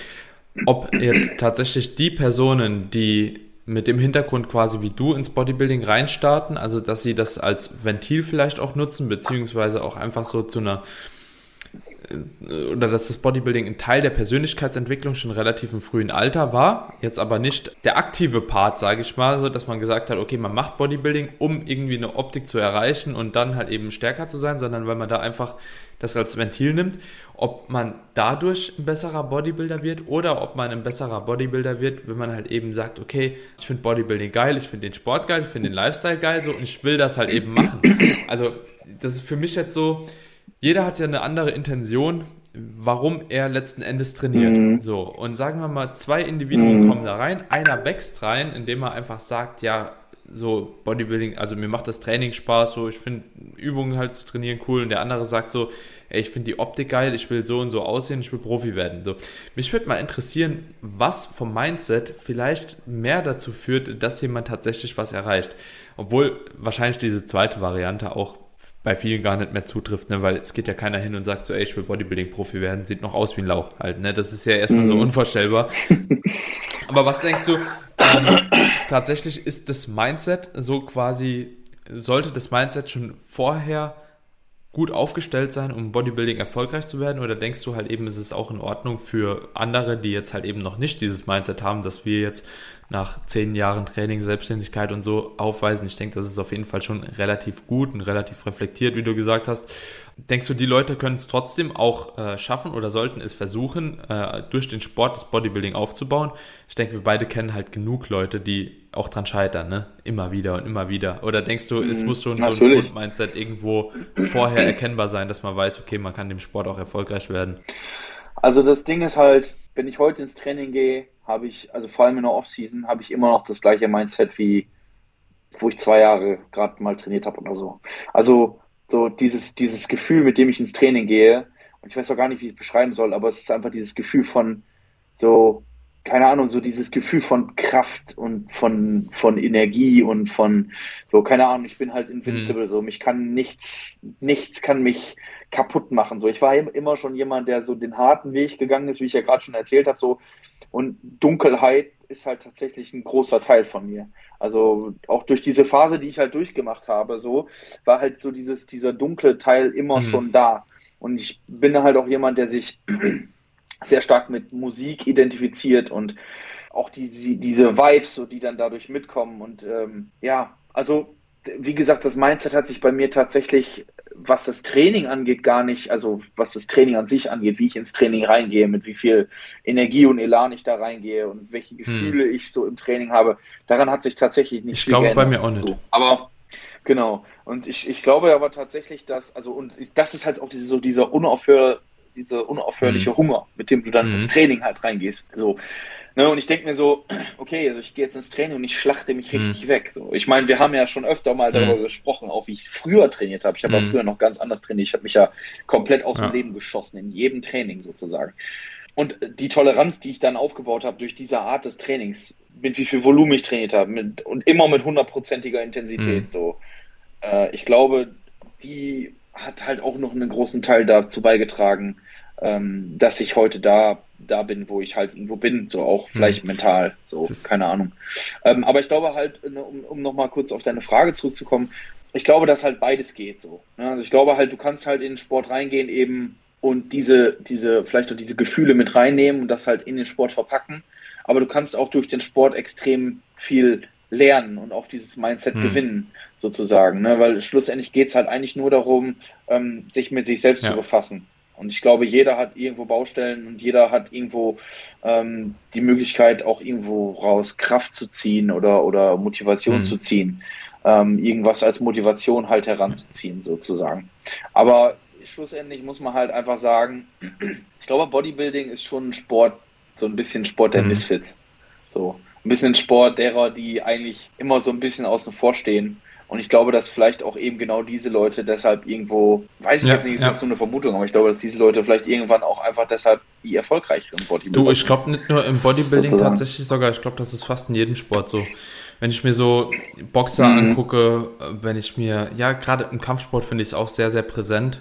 ob jetzt tatsächlich die Personen, die mit dem Hintergrund quasi wie du ins Bodybuilding reinstarten, also dass sie das als Ventil vielleicht auch nutzen, beziehungsweise auch einfach so zu einer oder dass das Bodybuilding ein Teil der Persönlichkeitsentwicklung schon relativ im frühen Alter war, jetzt aber nicht der aktive Part, sage ich mal, so dass man gesagt hat, okay, man macht Bodybuilding, um irgendwie eine Optik zu erreichen und dann halt eben stärker zu sein, sondern weil man da einfach das als Ventil nimmt, ob man dadurch ein besserer Bodybuilder wird oder ob man ein besserer Bodybuilder wird, wenn man halt eben sagt, okay, ich finde Bodybuilding geil, ich finde den Sport geil, ich finde den Lifestyle geil so und ich will das halt eben machen. Also das ist für mich jetzt so, jeder hat ja eine andere Intention, warum er letzten Endes trainiert. Mhm. So, und sagen wir mal, zwei Individuen mhm. kommen da rein, einer wächst rein, indem er einfach sagt, ja, so Bodybuilding, also mir macht das Training Spaß, so ich finde Übungen halt zu trainieren cool und der andere sagt so, ey, ich finde die Optik geil, ich will so und so aussehen, ich will Profi werden. So, mich würde mal interessieren, was vom Mindset vielleicht mehr dazu führt, dass jemand tatsächlich was erreicht. Obwohl wahrscheinlich diese zweite Variante auch bei vielen gar nicht mehr zutrifft, ne? weil es geht ja keiner hin und sagt so, ey, ich will Bodybuilding-Profi werden, sieht noch aus wie ein Lauch halt, ne? Das ist ja erstmal mm. so mhm. unvorstellbar. Aber was denkst du, ähm, tatsächlich ist das Mindset so quasi, sollte das Mindset schon vorher gut aufgestellt sein, um Bodybuilding erfolgreich zu werden? Oder denkst du halt eben, ist es auch in Ordnung für andere, die jetzt halt eben noch nicht dieses Mindset haben, dass wir jetzt nach zehn Jahren Training, Selbstständigkeit und so aufweisen. Ich denke, das ist auf jeden Fall schon relativ gut und relativ reflektiert, wie du gesagt hast. Denkst du, die Leute können es trotzdem auch äh, schaffen oder sollten es versuchen, äh, durch den Sport das Bodybuilding aufzubauen? Ich denke, wir beide kennen halt genug Leute, die auch dran scheitern, ne? Immer wieder und immer wieder. Oder denkst du, es mhm, muss schon Natürlich. so ein Grundmindset irgendwo vorher erkennbar sein, dass man weiß, okay, man kann dem Sport auch erfolgreich werden? Also das Ding ist halt, wenn ich heute ins Training gehe, habe ich, also vor allem in der Offseason, habe ich immer noch das gleiche Mindset wie wo ich zwei Jahre gerade mal trainiert habe oder so. Also so dieses, dieses Gefühl, mit dem ich ins Training gehe, und ich weiß auch gar nicht, wie ich es beschreiben soll, aber es ist einfach dieses Gefühl von so, keine Ahnung, so dieses Gefühl von Kraft und von, von Energie und von, so, keine Ahnung, ich bin halt invincible, mhm. so, mich kann nichts, nichts kann mich kaputt machen, so. Ich war immer schon jemand, der so den harten Weg gegangen ist, wie ich ja gerade schon erzählt habe, so, und Dunkelheit ist halt tatsächlich ein großer Teil von mir. Also auch durch diese Phase, die ich halt durchgemacht habe, so war halt so dieses, dieser dunkle Teil immer mhm. schon da. Und ich bin halt auch jemand, der sich sehr stark mit Musik identifiziert und auch die, diese Vibes, so, die dann dadurch mitkommen. Und ähm, ja, also wie gesagt, das Mindset hat sich bei mir tatsächlich, was das Training angeht, gar nicht, also was das Training an sich angeht, wie ich ins Training reingehe, mit wie viel Energie und Elan ich da reingehe und welche hm. Gefühle hm. ich so im Training habe, daran hat sich tatsächlich nicht ich viel geändert. Ich glaube bei mir auch nicht. So. Aber genau. Und ich, ich glaube aber tatsächlich, dass, also und das ist halt auch diese, so dieser unaufhör, dieser unaufhörliche hm. Hunger, mit dem du dann hm. ins Training halt reingehst. So. Ne, und ich denke mir so, okay, also ich gehe jetzt ins Training und ich schlachte mich richtig mhm. weg. So, ich meine, wir haben ja schon öfter mal darüber mhm. gesprochen, auch wie ich früher trainiert habe. Ich habe mhm. ja früher noch ganz anders trainiert. Ich habe mich ja komplett aus ja. dem Leben geschossen, in jedem Training sozusagen. Und die Toleranz, die ich dann aufgebaut habe durch diese Art des Trainings, mit wie viel Volumen ich trainiert habe mit, und immer mit hundertprozentiger Intensität, mhm. so, äh, ich glaube, die hat halt auch noch einen großen Teil dazu beigetragen, ähm, dass ich heute da, da bin, wo ich halt irgendwo bin, so auch vielleicht mhm. mental, so, keine Ahnung. Ähm, aber ich glaube halt, ne, um, um nochmal kurz auf deine Frage zurückzukommen, ich glaube, dass halt beides geht so. Ne? Also ich glaube halt, du kannst halt in den Sport reingehen eben und diese, diese, vielleicht auch diese Gefühle mit reinnehmen und das halt in den Sport verpacken. Aber du kannst auch durch den Sport extrem viel lernen und auch dieses Mindset hm. gewinnen, sozusagen. Ne? Weil schlussendlich geht es halt eigentlich nur darum, ähm, sich mit sich selbst ja. zu befassen. Und ich glaube, jeder hat irgendwo Baustellen und jeder hat irgendwo ähm, die Möglichkeit, auch irgendwo raus Kraft zu ziehen oder, oder Motivation mhm. zu ziehen. Ähm, irgendwas als Motivation halt heranzuziehen, sozusagen. Aber schlussendlich muss man halt einfach sagen, ich glaube, Bodybuilding ist schon ein Sport, so ein bisschen Sport der mhm. Misfits. So. Ein bisschen Sport derer, die eigentlich immer so ein bisschen außen vor stehen und ich glaube, dass vielleicht auch eben genau diese Leute deshalb irgendwo, weiß ich ja, jetzt nicht, ist ja. jetzt so eine Vermutung, aber ich glaube, dass diese Leute vielleicht irgendwann auch einfach deshalb die erfolgreicheren Bodybuilding Du, ich glaube nicht nur im Bodybuilding sozusagen. tatsächlich sogar, ich glaube, das ist fast in jedem Sport so. Wenn ich mir so Boxer mhm. angucke, wenn ich mir, ja, gerade im Kampfsport finde ich es auch sehr, sehr präsent.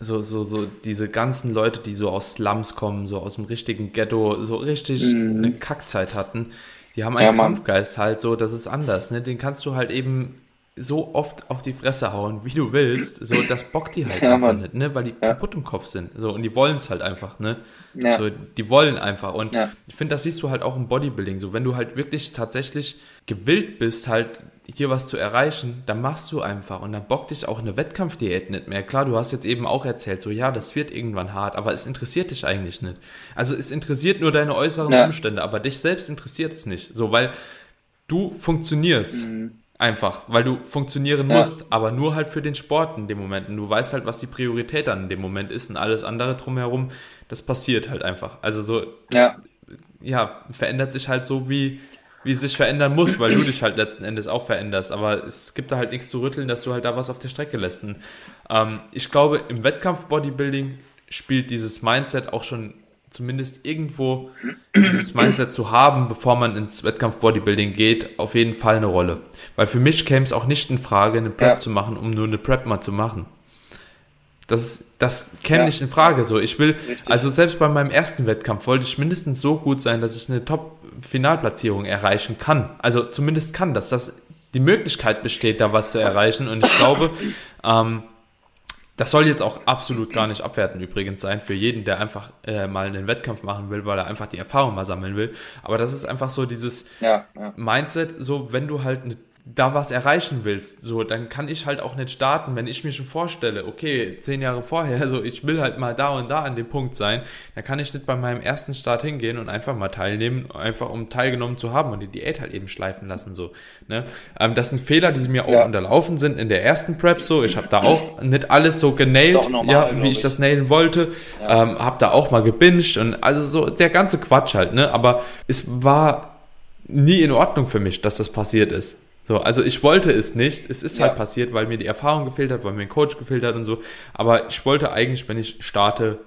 So, so, so diese ganzen Leute, die so aus Slums kommen, so aus dem richtigen Ghetto, so richtig mhm. eine Kackzeit hatten, die haben einen ja, Kampfgeist halt so, das ist anders, ne? Den kannst du halt eben so oft auf die Fresse hauen, wie du willst, so das bockt die halt ja, einfach Mann. nicht, ne? Weil die ja. kaputt im Kopf sind. So, und die wollen es halt einfach, ne? Ja. So, die wollen einfach. Und ich finde, das siehst du halt auch im Bodybuilding. So, wenn du halt wirklich tatsächlich gewillt bist, halt hier was zu erreichen, dann machst du einfach und dann bockt dich auch eine Wettkampfdiät nicht mehr. Klar, du hast jetzt eben auch erzählt, so ja, das wird irgendwann hart, aber es interessiert dich eigentlich nicht. Also es interessiert nur deine äußeren Umstände, aber dich selbst interessiert es nicht. So, weil du funktionierst. Mhm Einfach, weil du funktionieren ja. musst, aber nur halt für den Sport in dem Moment. Und du weißt halt, was die Priorität dann in dem Moment ist und alles andere drumherum, das passiert halt einfach. Also so, das, ja. ja, verändert sich halt so, wie, wie es sich verändern muss, weil du dich halt letzten Endes auch veränderst. Aber es gibt da halt nichts zu rütteln, dass du halt da was auf der Strecke lässt. Und, ähm, ich glaube, im Wettkampf-Bodybuilding spielt dieses Mindset auch schon zumindest irgendwo dieses Mindset zu haben, bevor man ins Wettkampf-Bodybuilding geht, auf jeden Fall eine Rolle. Weil für mich käme es auch nicht in Frage, eine Prep ja. zu machen, um nur eine Prep mal zu machen. Das, das käme ja. nicht in Frage so. Ich will, Richtig. also selbst bei meinem ersten Wettkampf wollte ich mindestens so gut sein, dass ich eine Top-Finalplatzierung erreichen kann. Also zumindest kann das, dass die Möglichkeit besteht, da was zu erreichen. Und ich glaube, ähm, das soll jetzt auch absolut gar nicht abwerten übrigens sein für jeden, der einfach äh, mal einen Wettkampf machen will, weil er einfach die Erfahrung mal sammeln will. Aber das ist einfach so dieses ja, ja. Mindset, so wenn du halt eine da was erreichen willst, so, dann kann ich halt auch nicht starten, wenn ich mir schon vorstelle, okay, zehn Jahre vorher, so, ich will halt mal da und da an dem Punkt sein, dann kann ich nicht bei meinem ersten Start hingehen und einfach mal teilnehmen, einfach um teilgenommen zu haben und die Diät halt eben schleifen lassen, so, ne. Ähm, das sind Fehler, die mir auch ja. unterlaufen sind in der ersten Prep, so, ich habe da auch nicht alles so genailt, normal, ja, wie ich, ich, das nailen wollte, ja. ähm, habe da auch mal gebinged und also so, der ganze Quatsch halt, ne, aber es war nie in Ordnung für mich, dass das passiert ist. So, also ich wollte es nicht. Es ist halt ja. halt passiert, weil mir die Erfahrung gefehlt hat, weil mir ein Coach gefehlt hat und so. Aber ich wollte eigentlich, wenn ich starte,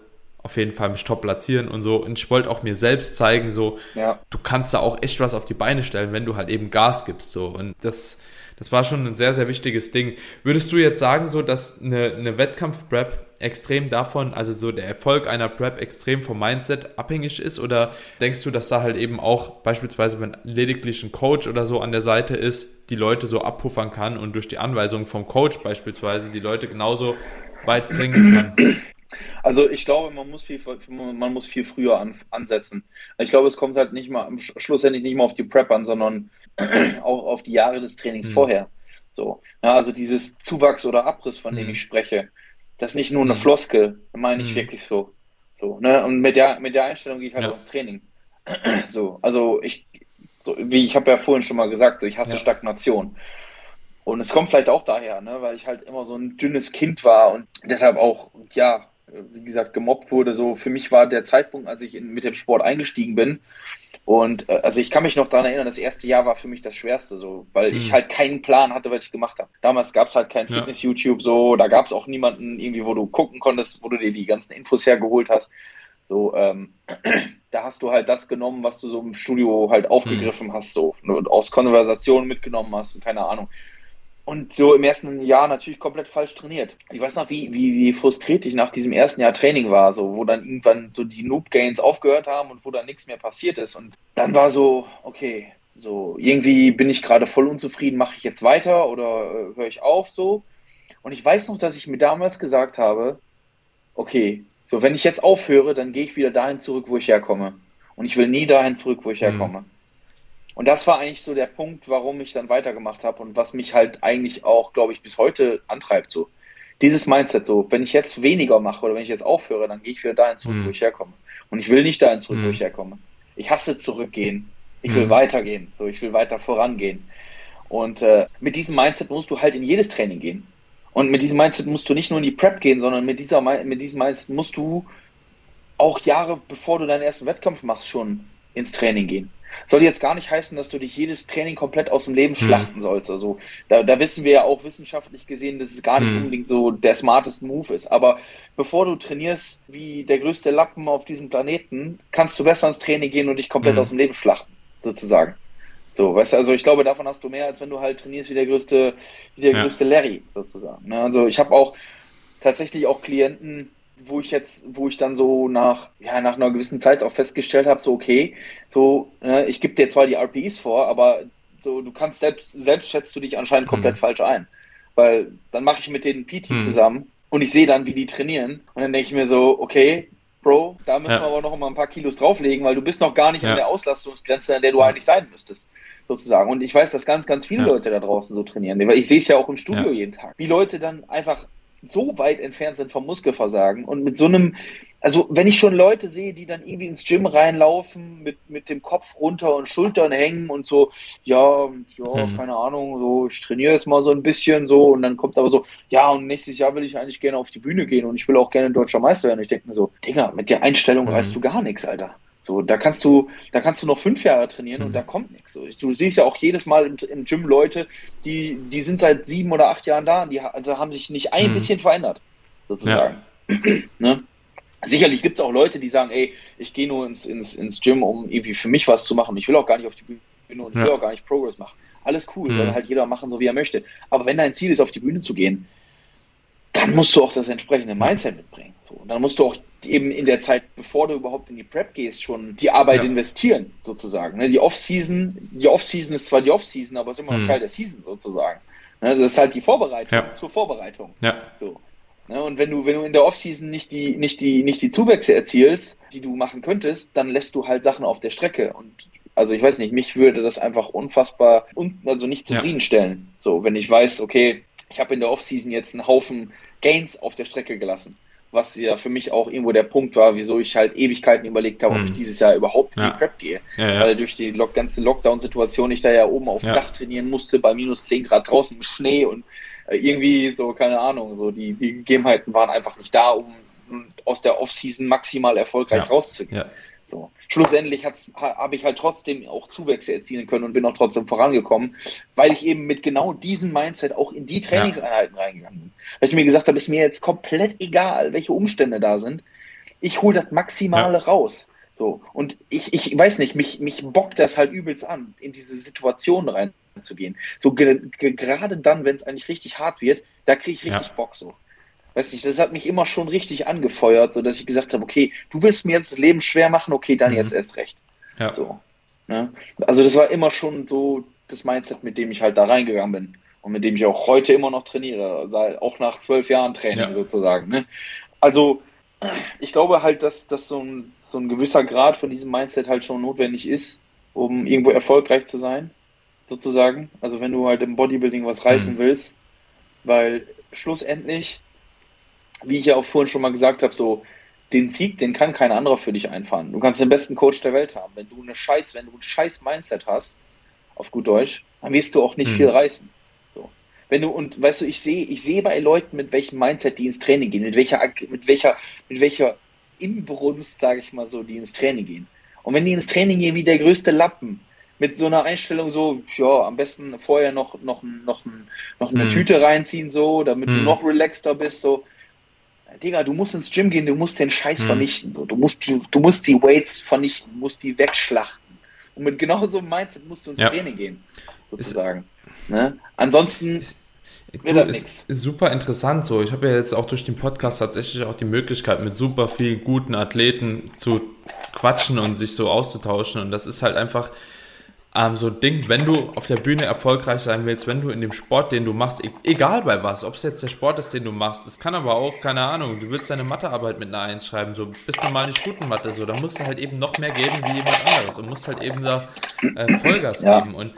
auf jeden Fall mich top platzieren und so. Und ich wollte auch mir selbst zeigen, so, ja. du kannst da auch echt was auf die Beine stellen, wenn du halt eben Gas gibst, so. Und das, das war schon ein sehr, sehr wichtiges Ding. Würdest du jetzt sagen, so, dass eine, eine Wettkampf-Prep extrem davon, also so der Erfolg einer Prep extrem vom Mindset abhängig ist? Oder denkst du, dass da halt eben auch beispielsweise, wenn lediglich ein Coach oder so an der Seite ist, die Leute so abpuffern kann und durch die Anweisungen vom Coach beispielsweise die Leute genauso weit bringen kann? Also ich glaube, man muss viel, man muss viel früher an, ansetzen. Ich glaube, es kommt halt nicht mal schlussendlich nicht mal auf die Prep an, sondern auch auf die Jahre des Trainings hm. vorher. So, ja, also dieses Zuwachs oder Abriss, von hm. dem ich spreche, das ist nicht nur eine hm. Floskel, meine ich hm. wirklich so. So, ne? Und mit der, mit der Einstellung gehe ich halt ja. ins Training. so, also ich, so, wie ich habe ja vorhin schon mal gesagt, so ich hasse ja. Stagnation. Und es kommt vielleicht auch daher, ne, weil ich halt immer so ein dünnes Kind war und deshalb auch, ja, wie gesagt, gemobbt wurde. So für mich war der Zeitpunkt, als ich in, mit dem Sport eingestiegen bin. Und äh, also ich kann mich noch daran erinnern, das erste Jahr war für mich das Schwerste, so, weil mhm. ich halt keinen Plan hatte, was ich gemacht habe. Damals gab es halt kein. Fitness-YouTube, so, da gab es auch niemanden irgendwie, wo du gucken konntest, wo du dir die ganzen Infos hergeholt hast. So, ähm, da hast du halt das genommen, was du so im Studio halt aufgegriffen mhm. hast, so, und aus Konversationen mitgenommen hast und keine Ahnung. Und so im ersten Jahr natürlich komplett falsch trainiert. Ich weiß noch, wie, wie, wie frustriert ich nach diesem ersten Jahr Training war, so, wo dann irgendwann so die Noob Gains aufgehört haben und wo dann nichts mehr passiert ist. Und dann war so, okay, so, irgendwie bin ich gerade voll unzufrieden, mache ich jetzt weiter oder äh, höre ich auf so. Und ich weiß noch, dass ich mir damals gesagt habe, okay, so, wenn ich jetzt aufhöre, dann gehe ich wieder dahin zurück, wo ich herkomme. Und ich will nie dahin zurück, wo ich mhm. Und das war eigentlich so der Punkt, warum ich dann weitergemacht habe und was mich halt eigentlich auch, glaube ich, bis heute antreibt. So dieses Mindset, so wenn ich jetzt weniger mache oder wenn ich jetzt aufhöre, dann gehe ich wieder dahin zurück, mhm. wo ich herkomme. Und ich will nicht dahin zurück, mhm. wo ich herkomme. Ich hasse zurückgehen. Ich will mhm. weitergehen. So, ich will weiter vorangehen. Und äh, mit diesem Mindset musst du halt in jedes Training gehen. Und mit diesem Mindset musst du nicht nur in die Prep gehen, sondern mit, dieser, mit diesem Mindset musst du auch Jahre bevor du deinen ersten Wettkampf machst, schon ins Training gehen. Soll jetzt gar nicht heißen, dass du dich jedes Training komplett aus dem Leben hm. schlachten sollst. Also da, da, wissen wir ja auch wissenschaftlich gesehen, dass es gar nicht hm. unbedingt so der smartest Move ist. Aber bevor du trainierst wie der größte Lappen auf diesem Planeten, kannst du besser ins Training gehen und dich komplett hm. aus dem Leben schlachten, sozusagen. So, weißt du, also ich glaube, davon hast du mehr, als wenn du halt trainierst wie der größte, wie der ja. größte Larry, sozusagen. Ne? Also ich habe auch tatsächlich auch Klienten, wo ich jetzt, wo ich dann so nach, ja, nach einer gewissen Zeit auch festgestellt habe, so okay, so, ne, ich gebe dir zwar die RPEs vor, aber so, du kannst selbst, selbst schätzt du dich anscheinend komplett mhm. falsch ein. Weil dann mache ich mit denen PT mhm. zusammen und ich sehe dann, wie die trainieren. Und dann denke ich mir so, okay, Bro, da müssen ja. wir aber noch mal ein paar Kilos drauflegen, weil du bist noch gar nicht ja. an der Auslastungsgrenze, an der du eigentlich sein müsstest, sozusagen. Und ich weiß, dass ganz, ganz viele ja. Leute da draußen so trainieren. Ich sehe es ja auch im Studio jeden Tag. Wie Leute dann einfach so weit entfernt sind vom Muskelversagen und mit so einem, also wenn ich schon Leute sehe, die dann irgendwie ins Gym reinlaufen, mit, mit dem Kopf runter und Schultern hängen und so, ja, ja, mhm. keine Ahnung, so, ich trainiere jetzt mal so ein bisschen so und dann kommt aber so, ja, und nächstes Jahr will ich eigentlich gerne auf die Bühne gehen und ich will auch gerne deutscher Meister werden. Ich denke mir so, Digga, mit der Einstellung mhm. reißt du gar nichts, Alter. So, da kannst du, da kannst du noch fünf Jahre trainieren mhm. und da kommt nichts. So, du siehst ja auch jedes Mal im, im, Gym Leute, die, die sind seit sieben oder acht Jahren da und die, die haben sich nicht ein mhm. bisschen verändert, sozusagen. Ja. ne? Sicherlich gibt es auch Leute, die sagen, ey, ich gehe nur ins, ins, ins Gym, um irgendwie für mich was zu machen. Ich will auch gar nicht auf die Bühne und ich will auch gar nicht Progress machen. Alles cool, mhm. soll halt jeder machen, so wie er möchte. Aber wenn dein Ziel ist, auf die Bühne zu gehen, dann musst du auch das entsprechende Mindset mitbringen. So. Und dann musst du auch eben in der Zeit, bevor du überhaupt in die Prep gehst, schon die Arbeit ja. investieren, sozusagen. Ne? Die Off-Season, die Off-Season ist zwar die Off-Season, aber es ist immer noch hm. Teil der Season, sozusagen. Ne? Das ist halt die Vorbereitung ja. zur Vorbereitung. Ja. So. Ne? Und wenn du, wenn du in der Off-Season nicht die, nicht, die, nicht die Zuwächse erzielst, die du machen könntest, dann lässt du halt Sachen auf der Strecke. Und also ich weiß nicht, mich würde das einfach unfassbar, un, also nicht zufriedenstellen. Ja. So, wenn ich weiß, okay, ich habe in der Off-Season jetzt einen Haufen Gains auf der Strecke gelassen was ja für mich auch irgendwo der Punkt war, wieso ich halt Ewigkeiten überlegt habe, ob ich mhm. dieses Jahr überhaupt in die Prep gehe. Ja, ja. Weil durch die Lock ganze Lockdown-Situation ich da ja oben auf dem Dach trainieren musste, bei minus 10 Grad draußen im Schnee und äh, irgendwie so, keine Ahnung, so die, die Gegebenheiten waren einfach nicht da, um aus der Offseason maximal erfolgreich rauszugehen. So. Schlussendlich habe ich halt trotzdem auch Zuwächse erzielen können und bin auch trotzdem vorangekommen, weil ich eben mit genau diesem Mindset auch in die Trainingseinheiten ja. reingegangen bin. Weil ich mir gesagt habe, ist mir jetzt komplett egal, welche Umstände da sind. Ich hole das Maximale ja. raus. So. Und ich, ich weiß nicht, mich, mich bockt das halt übelst an, in diese Situation reinzugehen. So gerade dann, wenn es eigentlich richtig hart wird, da kriege ich richtig ja. Bock so weiß nicht, das hat mich immer schon richtig angefeuert, so dass ich gesagt habe, okay, du willst mir jetzt das Leben schwer machen, okay, dann mhm. jetzt erst recht. Ja. So, ne? Also das war immer schon so das Mindset, mit dem ich halt da reingegangen bin und mit dem ich auch heute immer noch trainiere, also auch nach zwölf Jahren Training ja. sozusagen. Ne? Also ich glaube halt, dass, dass so, ein, so ein gewisser Grad von diesem Mindset halt schon notwendig ist, um irgendwo erfolgreich zu sein, sozusagen. Also wenn du halt im Bodybuilding was reißen mhm. willst, weil schlussendlich wie ich ja auch vorhin schon mal gesagt habe, so den Sieg, den kann kein anderer für dich einfahren. Du kannst den besten Coach der Welt haben. Wenn du eine Scheiß, wenn du ein scheiß Mindset hast, auf gut Deutsch, dann wirst du auch nicht mhm. viel reißen. So. Wenn du, und weißt du, ich sehe, ich sehe bei Leuten, mit welchem Mindset die ins Training gehen, mit welcher, mit welcher, mit welcher Inbrunst, sage ich mal so, die ins Training gehen. Und wenn die ins Training gehen wie der größte Lappen, mit so einer Einstellung so, ja, am besten vorher noch, noch, noch, noch eine mhm. Tüte reinziehen, so, damit mhm. du noch relaxter bist, so, Digga, du musst ins Gym gehen, du musst den Scheiß hm. vernichten. So. Du, musst die, du musst die Weights vernichten, du musst die wegschlachten. Und mit genau so einem Mindset musst du ins ja. Training gehen, sozusagen. Ist, ne? Ansonsten, du, ist, ist super interessant so. Ich habe ja jetzt auch durch den Podcast tatsächlich auch die Möglichkeit, mit super vielen guten Athleten zu quatschen und sich so auszutauschen. Und das ist halt einfach ähm, so ein Ding, wenn du auf der Bühne erfolgreich sein willst, wenn du in dem Sport, den du machst, e egal bei was, ob es jetzt der Sport ist, den du machst, es kann aber auch, keine Ahnung, du willst deine Mathearbeit mit einer Eins schreiben, so bist du mal nicht gut in Mathe, so, da musst du halt eben noch mehr geben wie jemand anderes und musst halt eben da äh, Vollgas ja. geben und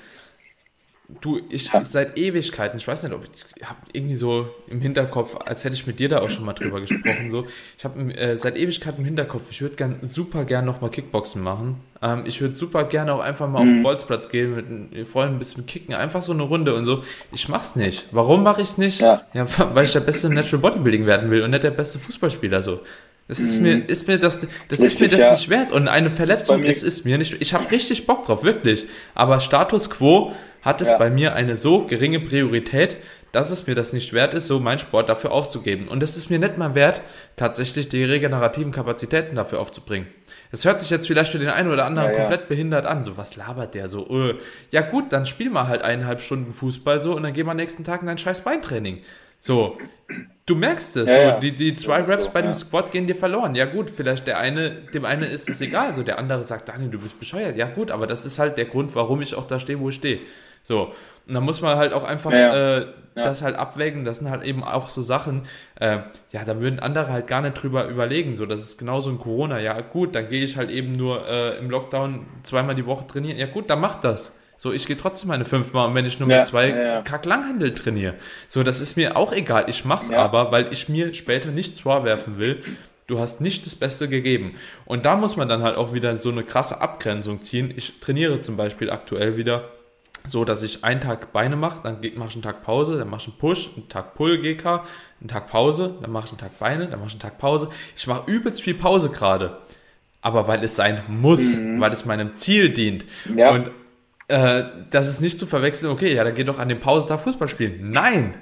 Du, ich ja. seit Ewigkeiten, ich weiß nicht, ob ich, ich habe irgendwie so im Hinterkopf, als hätte ich mit dir da auch schon mal drüber gesprochen, so, ich habe äh, seit Ewigkeiten im Hinterkopf, ich würde gern, super gern nochmal Kickboxen machen. Ähm, ich würde super gerne auch einfach mal mhm. auf den Bolzplatz gehen, mit den Freunden ein bisschen kicken, einfach so eine Runde und so. Ich mach's nicht. Warum mache ich's nicht? Ja. ja, weil ich der beste Natural Bodybuilding werden will und nicht der beste Fußballspieler so. Das ist mhm. mir, ist mir das, das Richtig, ist mir das ja. nicht wert. Und eine Verletzung ist, ist, mir nicht. Ich habe richtig Bock drauf, wirklich. Aber Status quo hat es ja. bei mir eine so geringe Priorität, dass es mir das nicht wert ist, so meinen Sport dafür aufzugeben. Und es ist mir nicht mal wert, tatsächlich die regenerativen Kapazitäten dafür aufzubringen. Es hört sich jetzt vielleicht für den einen oder anderen ja, komplett ja. behindert an. So, was labert der so? Uh. Ja gut, dann spiel mal halt eineinhalb Stunden Fußball so und dann geh mal nächsten Tag in dein scheiß Beintraining. So, du merkst es. Ja, so, die, die zwei Raps so, bei dem Squat gehen dir verloren. Ja gut, vielleicht der eine, dem einen ist es egal. So, der andere sagt, Daniel, du bist bescheuert. Ja gut, aber das ist halt der Grund, warum ich auch da stehe, wo ich stehe. So, und da muss man halt auch einfach ja. Äh, ja. das halt abwägen. Das sind halt eben auch so Sachen, äh, ja, da würden andere halt gar nicht drüber überlegen. So, das ist genauso in Corona. Ja, gut, dann gehe ich halt eben nur äh, im Lockdown zweimal die Woche trainieren. Ja, gut, dann mach das. So, ich gehe trotzdem meine fünfmal und wenn ich nur mit zwei ja, Kack-Langhandel trainiere. So, das ist mir auch egal. Ich mach's aber, weil ich mir später nichts vorwerfen will. Du hast nicht das Beste gegeben. Und da muss man dann halt auch wieder so eine krasse Abgrenzung ziehen. Ich trainiere zum Beispiel aktuell wieder so, dass ich einen Tag Beine mache, dann mache ich einen Tag Pause, dann mache ich einen Push, einen Tag Pull GK, einen Tag Pause, dann mache ich einen Tag Beine, dann mache ich einen Tag Pause. Ich mache übelst viel Pause gerade. Aber weil es sein muss, mhm. weil es meinem Ziel dient. Ja. Und äh, das ist nicht zu verwechseln, okay, ja, dann geh doch an den Pausetag Fußball spielen. Nein!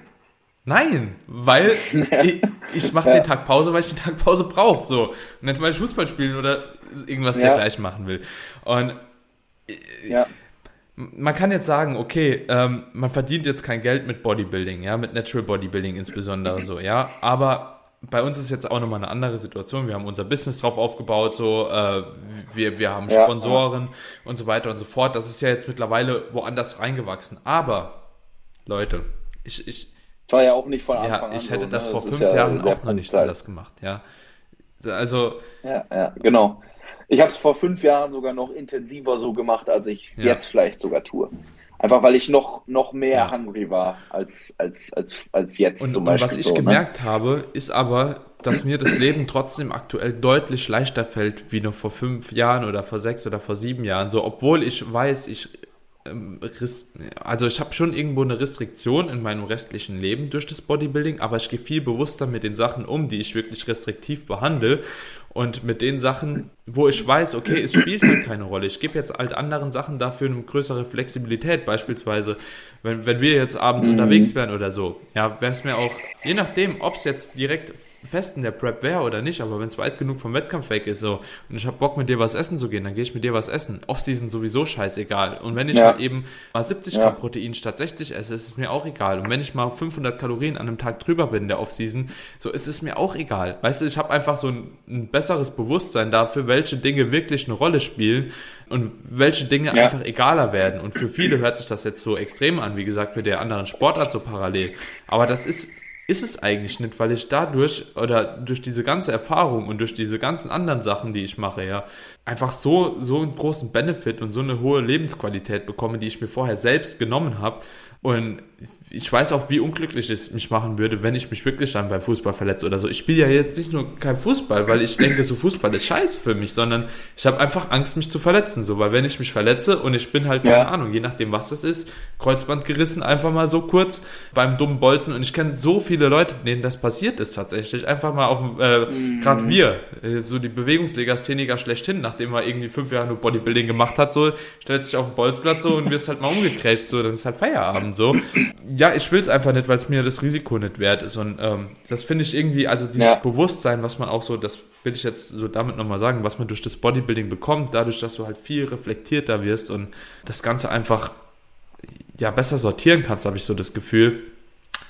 Nein, weil ich, ich mache ja. den Tag Pause, weil ich den Tag Pause brauche. So. Nicht, weil ich Fußball spielen oder irgendwas ja. dergleichen machen will. Und ja man kann jetzt sagen, okay, ähm, man verdient jetzt kein Geld mit Bodybuilding, ja, mit Natural Bodybuilding insbesondere so, ja, aber bei uns ist jetzt auch nochmal eine andere Situation. Wir haben unser Business drauf aufgebaut, so, äh, wir, wir haben Sponsoren ja. und so weiter und so fort. Das ist ja jetzt mittlerweile woanders reingewachsen. Aber, Leute, ich, ich war ja auch nicht von Anfang ja, an. Ich hätte so, das ne? vor das fünf ja Jahren auch noch nicht alles gemacht, ja. Also. Ja, ja, genau. Ich habe es vor fünf Jahren sogar noch intensiver so gemacht, als ich es ja. jetzt vielleicht sogar tue. Einfach weil ich noch, noch mehr ja. hungry war als, als, als, als jetzt und, zum Beispiel. Und was ich so, ne? gemerkt ne? habe, ist aber, dass mir das Leben trotzdem aktuell deutlich leichter fällt, wie noch vor fünf Jahren oder vor sechs oder vor sieben Jahren. So, obwohl ich weiß, ich ähm, also ich habe schon irgendwo eine Restriktion in meinem restlichen Leben durch das Bodybuilding, aber ich gehe viel bewusster mit den Sachen um, die ich wirklich restriktiv behandle und mit den Sachen, wo ich weiß, okay, es spielt halt keine Rolle. Ich gebe jetzt halt anderen Sachen dafür eine größere Flexibilität. Beispielsweise, wenn, wenn wir jetzt abends mhm. unterwegs wären oder so, ja, wäre es mir auch, je nachdem, ob es jetzt direkt fest in der Prep wäre oder nicht, aber wenn es weit genug vom Wettkampf weg ist so und ich habe Bock mit dir was essen zu gehen, dann gehe ich mit dir was essen. Offseason sowieso scheißegal. Und wenn ich ja. halt eben mal 70 ja. Gramm Protein statt 60 esse, ist es mir auch egal. Und wenn ich mal 500 Kalorien an einem Tag drüber bin in der Offseason, so ist es mir auch egal. Weißt du, ich habe einfach so ein, ein, besseres Bewusstsein dafür, welche Dinge wirklich eine Rolle spielen und welche Dinge ja. einfach egaler werden. Und für viele hört sich das jetzt so extrem an, wie gesagt, mit der anderen Sportart so parallel. Aber das ist ist es eigentlich nicht, weil ich dadurch oder durch diese ganze Erfahrung und durch diese ganzen anderen Sachen, die ich mache, ja, einfach so, so einen großen Benefit und so eine hohe Lebensqualität bekomme, die ich mir vorher selbst genommen habe. Und ich weiß auch, wie unglücklich es mich machen würde, wenn ich mich wirklich dann beim Fußball verletze oder so. Ich spiele ja jetzt nicht nur kein Fußball, weil ich denke, so Fußball ist scheiße für mich, sondern ich habe einfach Angst, mich zu verletzen. So, weil wenn ich mich verletze und ich bin halt, keine ja. Ahnung, je nachdem, was das ist, Kreuzband gerissen, einfach mal so kurz beim dummen Bolzen. Und ich kenne so viele Leute, denen das passiert ist tatsächlich. Einfach mal auf dem, äh, mhm. gerade wir, äh, so die Bewegungslegastheniker schlechthin, nachdem er irgendwie fünf Jahre nur Bodybuilding gemacht hat, so, stellt sich auf den Bolzplatz so und wirst halt mal umgekrätscht, so, dann ist halt Feierabend, so. Ja, ja, ich will es einfach nicht, weil es mir das Risiko nicht wert ist. Und ähm, das finde ich irgendwie, also dieses ja. Bewusstsein, was man auch so, das will ich jetzt so damit nochmal sagen, was man durch das Bodybuilding bekommt, dadurch, dass du halt viel reflektierter wirst und das Ganze einfach ja besser sortieren kannst, habe ich so das Gefühl.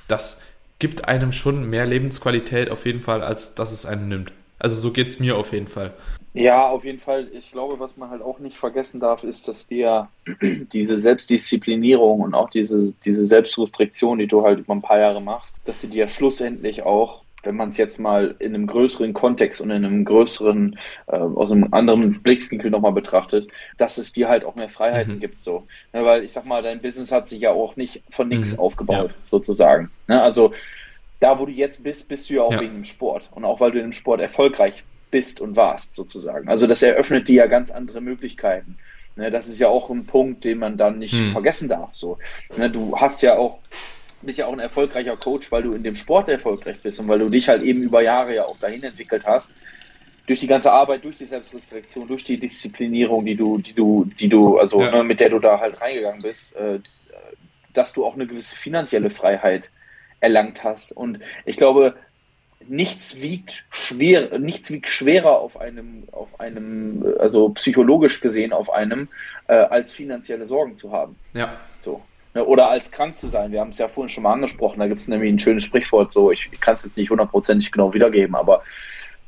das gibt einem schon mehr Lebensqualität auf jeden Fall, als dass es einem nimmt. Also so geht es mir auf jeden Fall. Ja, auf jeden Fall. Ich glaube, was man halt auch nicht vergessen darf, ist, dass dir diese Selbstdisziplinierung und auch diese, diese Selbstrestriktion, die du halt über ein paar Jahre machst, dass sie dir schlussendlich auch wenn man es jetzt mal in einem größeren Kontext und in einem größeren, äh, aus einem anderen Blickwinkel nochmal betrachtet, dass es dir halt auch mehr Freiheiten mhm. gibt, so. Ja, ne, weil ich sag mal, dein Business hat sich ja auch nicht von nichts mhm. aufgebaut, ja. sozusagen. Ne? Also da, wo du jetzt bist, bist du ja auch ja. wegen dem Sport und auch weil du in dem Sport erfolgreich bist und warst, sozusagen. Also das eröffnet dir ja ganz andere Möglichkeiten. Ne, das ist ja auch ein Punkt, den man dann nicht hm. vergessen darf. So. Ne, du hast ja auch bist ja auch ein erfolgreicher Coach, weil du in dem Sport erfolgreich bist und weil du dich halt eben über Jahre ja auch dahin entwickelt hast. Durch die ganze Arbeit, durch die Selbstrestriktion, durch die Disziplinierung, die du, die du, die du, also ja. ne, mit der du da halt reingegangen bist, äh, dass du auch eine gewisse finanzielle Freiheit erlangt hast. Und ich glaube, nichts wiegt schwer, nichts wiegt schwerer auf einem, auf einem, also psychologisch gesehen auf einem, äh, als finanzielle Sorgen zu haben. Ja. So. Ne, oder als krank zu sein. Wir haben es ja vorhin schon mal angesprochen. Da gibt es nämlich ein schönes Sprichwort, so, ich, ich kann es jetzt nicht hundertprozentig genau wiedergeben, aber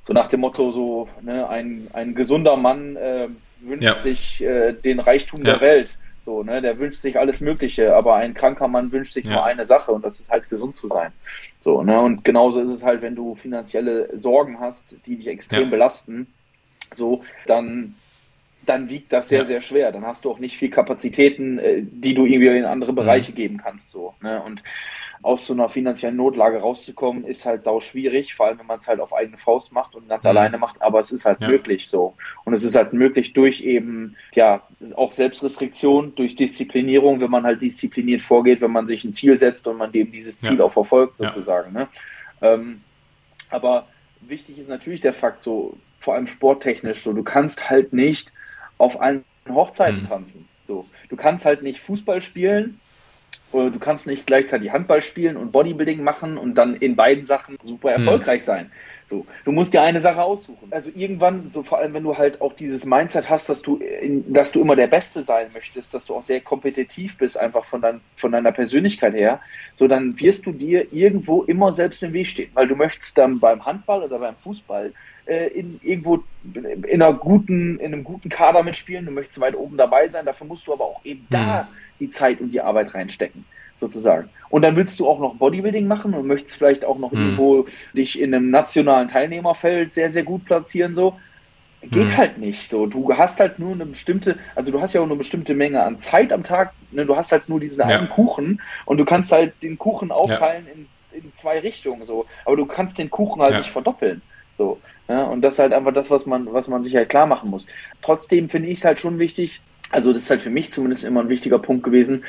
so nach dem Motto, so, ne, ein, ein gesunder Mann äh, wünscht ja. sich äh, den Reichtum ja. der Welt. So, ne, der wünscht sich alles Mögliche, aber ein kranker Mann wünscht sich ja. nur eine Sache und das ist halt gesund zu sein. So, ne, und genauso ist es halt, wenn du finanzielle Sorgen hast, die dich extrem belasten, so, dann dann wiegt das sehr, ja. sehr schwer. Dann hast du auch nicht viel Kapazitäten, äh, die du irgendwie in andere mhm. Bereiche geben kannst. So, ne? Und aus so einer finanziellen Notlage rauszukommen, ist halt sau schwierig, vor allem wenn man es halt auf eigene Faust macht und ganz mhm. alleine macht, aber es ist halt ja. möglich so. Und es ist halt möglich durch eben, ja, auch Selbstrestriktion, durch Disziplinierung, wenn man halt diszipliniert vorgeht, wenn man sich ein Ziel setzt und man eben dieses Ziel ja. auch verfolgt, sozusagen. Ne? Ähm, aber wichtig ist natürlich der Fakt, so vor allem sporttechnisch, so du kannst halt nicht auf allen Hochzeiten mhm. tanzen. So, du kannst halt nicht Fußball spielen du kannst nicht gleichzeitig Handball spielen und Bodybuilding machen und dann in beiden Sachen super mhm. erfolgreich mhm. sein. So, du musst dir eine Sache aussuchen. Also irgendwann, so vor allem wenn du halt auch dieses Mindset hast, dass du, in, dass du immer der Beste sein möchtest, dass du auch sehr kompetitiv bist, einfach von, dein, von deiner Persönlichkeit her, so dann wirst du dir irgendwo immer selbst im Weg stehen, weil du möchtest dann beim Handball oder beim Fußball äh, in irgendwo in einer guten, in einem guten Kader mitspielen, du möchtest weit oben dabei sein, dafür musst du aber auch eben mhm. da die Zeit und die Arbeit reinstecken, sozusagen. Und dann willst du auch noch Bodybuilding machen und möchtest vielleicht auch noch mhm. irgendwo dich in einem nationalen Teilnehmerfeld sehr, sehr gut platzieren, so. Geht mhm. halt nicht so. Du hast halt nur eine bestimmte, also du hast ja auch eine bestimmte Menge an Zeit am Tag. Ne? Du hast halt nur diesen ja. einen Kuchen und du kannst halt den Kuchen aufteilen ja. in, in zwei Richtungen so. Aber du kannst den Kuchen halt ja. nicht verdoppeln. So. Ja, und das ist halt einfach das, was man, was man sich halt klar machen muss. Trotzdem finde ich es halt schon wichtig, also das ist halt für mich zumindest immer ein wichtiger Punkt gewesen.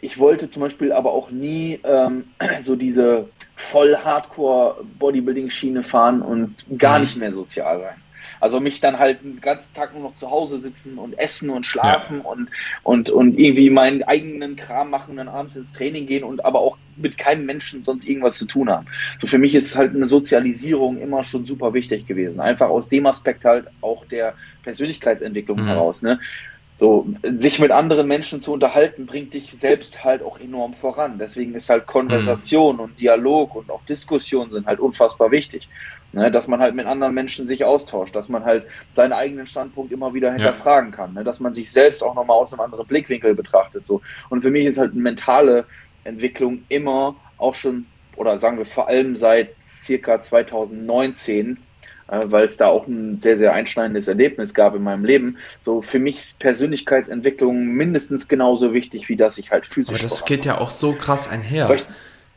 Ich wollte zum Beispiel aber auch nie ähm, so diese voll Hardcore Bodybuilding-Schiene fahren und gar mhm. nicht mehr sozial sein. Also mich dann halt den ganzen Tag nur noch zu Hause sitzen und essen und schlafen ja. und, und, und irgendwie meinen eigenen Kram machen und dann abends ins Training gehen und aber auch mit keinem Menschen sonst irgendwas zu tun haben. So für mich ist halt eine Sozialisierung immer schon super wichtig gewesen. Einfach aus dem Aspekt halt auch der Persönlichkeitsentwicklung mhm. heraus. Ne? So, sich mit anderen Menschen zu unterhalten, bringt dich selbst halt auch enorm voran. Deswegen ist halt Konversation mhm. und Dialog und auch Diskussion sind halt unfassbar wichtig. Ne, dass man halt mit anderen Menschen sich austauscht, dass man halt seinen eigenen Standpunkt immer wieder hinterfragen ja. kann, ne, dass man sich selbst auch nochmal aus einem anderen Blickwinkel betrachtet. So. Und für mich ist halt eine mentale Entwicklung immer auch schon, oder sagen wir vor allem seit circa 2019, äh, weil es da auch ein sehr, sehr einschneidendes Erlebnis gab in meinem Leben. So für mich ist Persönlichkeitsentwicklung mindestens genauso wichtig, wie dass ich halt physisch. Aber das geht ja auch so krass einher.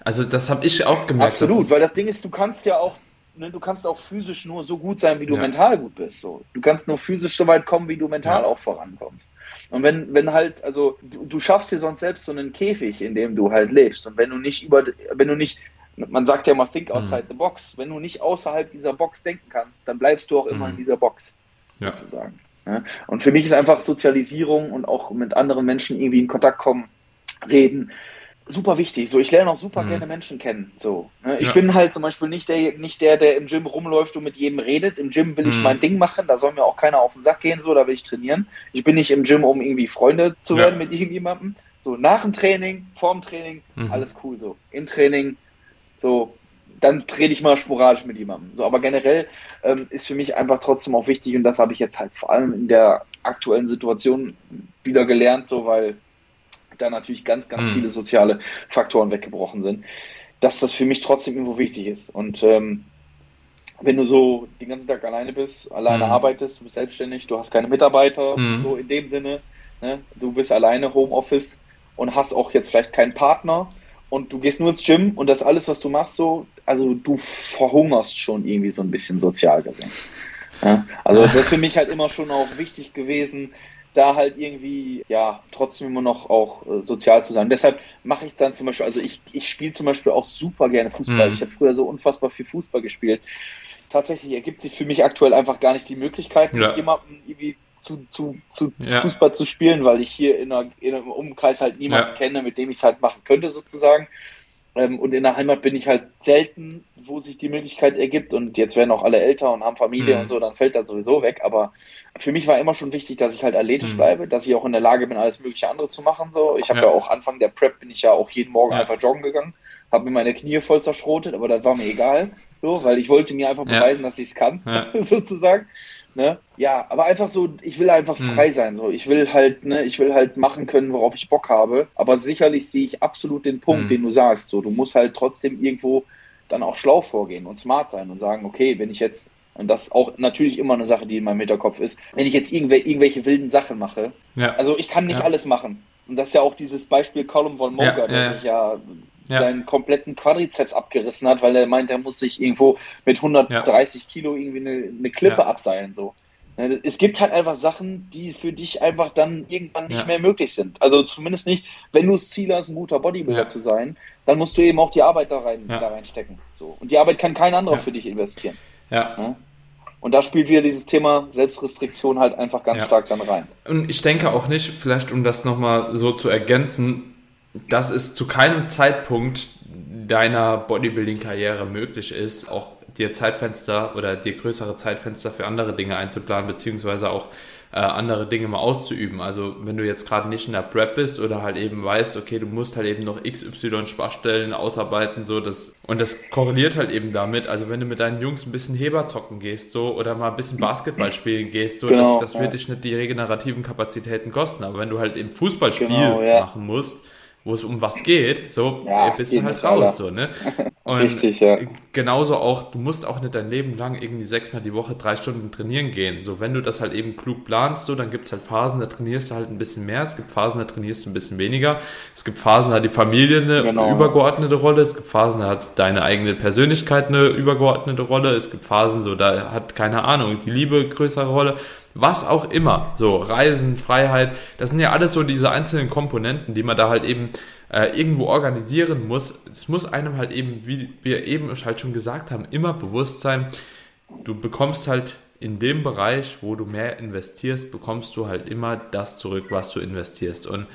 Also das habe ich auch gemerkt. Absolut, weil das Ding ist, du kannst ja auch ne, du kannst auch physisch nur so gut sein, wie du ja. mental gut bist. So. Du kannst nur physisch so weit kommen, wie du mental ja. auch vorankommst. Und wenn, wenn halt, also du, du, schaffst dir sonst selbst so einen Käfig, in dem du halt lebst. Und wenn du nicht über, wenn du nicht, man sagt ja mal, think outside mhm. the box. Wenn du nicht außerhalb dieser Box denken kannst, dann bleibst du auch immer mhm. in dieser Box, ja. sozusagen. Ja? Und für mich ist einfach Sozialisierung und auch mit anderen Menschen irgendwie in Kontakt kommen, reden, super wichtig. So, ich lerne auch super mhm. gerne Menschen kennen. So, ne? Ich ja. bin halt zum Beispiel nicht der, nicht der, der im Gym rumläuft und mit jedem redet. Im Gym will ich mhm. mein Ding machen, da soll mir auch keiner auf den Sack gehen, so, da will ich trainieren. Ich bin nicht im Gym, um irgendwie Freunde zu werden ja. mit irgendjemandem. So, nach dem Training, vorm Training, mhm. alles cool so. Im Training so, dann trete ich mal sporadisch mit jemandem. So, aber generell ähm, ist für mich einfach trotzdem auch wichtig, und das habe ich jetzt halt vor allem in der aktuellen Situation wieder gelernt, so weil da natürlich ganz, ganz mhm. viele soziale Faktoren weggebrochen sind, dass das für mich trotzdem irgendwo wichtig ist. Und ähm, wenn du so den ganzen Tag alleine bist, alleine mhm. arbeitest, du bist selbstständig, du hast keine Mitarbeiter, mhm. so in dem Sinne, ne? du bist alleine Homeoffice und hast auch jetzt vielleicht keinen Partner und du gehst nur ins Gym und das alles, was du machst, so, also du verhungerst schon irgendwie so ein bisschen sozial gesehen. Ja? Also das ist für mich halt immer schon auch wichtig gewesen, da halt irgendwie, ja, trotzdem immer noch auch äh, sozial zu sein. Deshalb mache ich dann zum Beispiel, also ich, ich spiele zum Beispiel auch super gerne Fußball. Mhm. Ich habe früher so unfassbar viel Fußball gespielt. Tatsächlich ergibt sich für mich aktuell einfach gar nicht die Möglichkeit, ja. mit jemandem irgendwie zu, zu, zu ja. Fußball zu spielen, weil ich hier in, einer, in einem Umkreis halt niemanden ja. kenne, mit dem ich es halt machen könnte, sozusagen. Ähm, und in der Heimat bin ich halt selten, wo sich die Möglichkeit ergibt. Und jetzt werden auch alle älter und haben Familie mhm. und so, dann fällt das sowieso weg. Aber für mich war immer schon wichtig, dass ich halt athletisch mhm. bleibe, dass ich auch in der Lage bin, alles mögliche andere zu machen. So, ich habe ja. ja. auch Anfang der Prep bin ich ja auch jeden Morgen ja. einfach joggen gegangen, habe mir meine Knie voll zerschrotet, aber das war mir egal, so, weil ich wollte mir einfach beweisen, dass ich es kann, sozusagen. Ne? Ja, aber einfach so, ich will einfach hm. frei sein. So. Ich will halt, ne, ich will halt machen können, worauf ich Bock habe. Aber sicherlich sehe ich absolut den Punkt, hm. den du sagst. So, du musst halt trotzdem irgendwo dann auch schlau vorgehen und smart sein und sagen, okay, wenn ich jetzt, und das ist auch natürlich immer eine Sache, die in meinem Hinterkopf ist, wenn ich jetzt irgendw irgendwelche wilden Sachen mache, ja. also ich kann nicht ja. alles machen. Und das ist ja auch dieses Beispiel Column von Moga, ja, der sich ja ja. seinen kompletten Quadrizeps abgerissen hat, weil er meint, er muss sich irgendwo mit 130 ja. Kilo irgendwie eine, eine Klippe ja. abseilen. So. Ne, es gibt halt einfach Sachen, die für dich einfach dann irgendwann nicht mehr möglich sind. Also zumindest nicht, wenn du das Ziel hast, ein guter Bodybuilder zu sein, dann musst du eben auch die Arbeit da rein da reinstecken. So. Und die Arbeit kann kein anderer für dich investieren. Ja. Ne? Und da spielt wieder dieses Thema Selbstrestriktion halt einfach ganz stark dann rein. Und ich denke auch nicht, vielleicht um das nochmal so zu ergänzen, dass es zu keinem Zeitpunkt deiner Bodybuilding-Karriere möglich ist, auch dir Zeitfenster oder dir größere Zeitfenster für andere Dinge einzuplanen, beziehungsweise auch äh, andere Dinge mal auszuüben. Also wenn du jetzt gerade nicht in der Prep bist oder halt eben weißt, okay, du musst halt eben noch XY Schwachstellen ausarbeiten, so das und das korreliert halt eben damit. Also wenn du mit deinen Jungs ein bisschen Heber zocken gehst, so oder mal ein bisschen Basketball spielen gehst, so genau, das, das wird ja. dich nicht die regenerativen Kapazitäten kosten. Aber wenn du halt eben Fußballspiel genau, ja. machen musst, wo es um was geht, so ja, bist du halt raus. So, ne? Und Richtig, ja. genauso auch, du musst auch nicht dein Leben lang irgendwie sechsmal die Woche drei Stunden trainieren gehen. So, wenn du das halt eben klug planst, so, dann gibt es halt Phasen, da trainierst du halt ein bisschen mehr, es gibt Phasen, da trainierst du ein bisschen weniger. Es gibt Phasen, da hat die Familie eine genau. übergeordnete Rolle, es gibt Phasen, da hat deine eigene Persönlichkeit eine übergeordnete Rolle, es gibt Phasen, so, da hat, keine Ahnung, die Liebe größere Rolle was auch immer. So, Reisen, Freiheit, das sind ja alles so diese einzelnen Komponenten, die man da halt eben äh, irgendwo organisieren muss. Es muss einem halt eben, wie wir eben halt schon gesagt haben, immer bewusst sein, du bekommst halt in dem Bereich, wo du mehr investierst, bekommst du halt immer das zurück, was du investierst. Und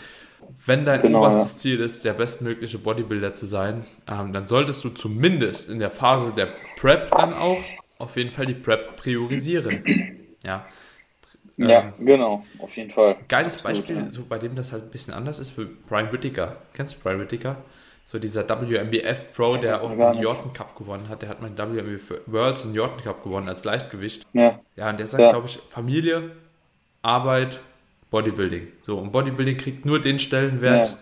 wenn dein genau, oberstes ja. Ziel ist, der bestmögliche Bodybuilder zu sein, ähm, dann solltest du zumindest in der Phase der Prep dann auch auf jeden Fall die Prep priorisieren. Ja, ja, ähm, genau, auf jeden Fall. Geiles Absolut, Beispiel, ja. so bei dem das halt ein bisschen anders ist, für Brian Whittaker. Kennst du Brian Whittaker? So dieser WMBF Pro, der auch den Jordan Cup gewonnen hat. Der hat meinen WMBF Worlds und Jordan Cup gewonnen als Leichtgewicht. Ja. Ja, und der sagt, ja. glaube ich, Familie, Arbeit, Bodybuilding. So, und Bodybuilding kriegt nur den Stellenwert, ja.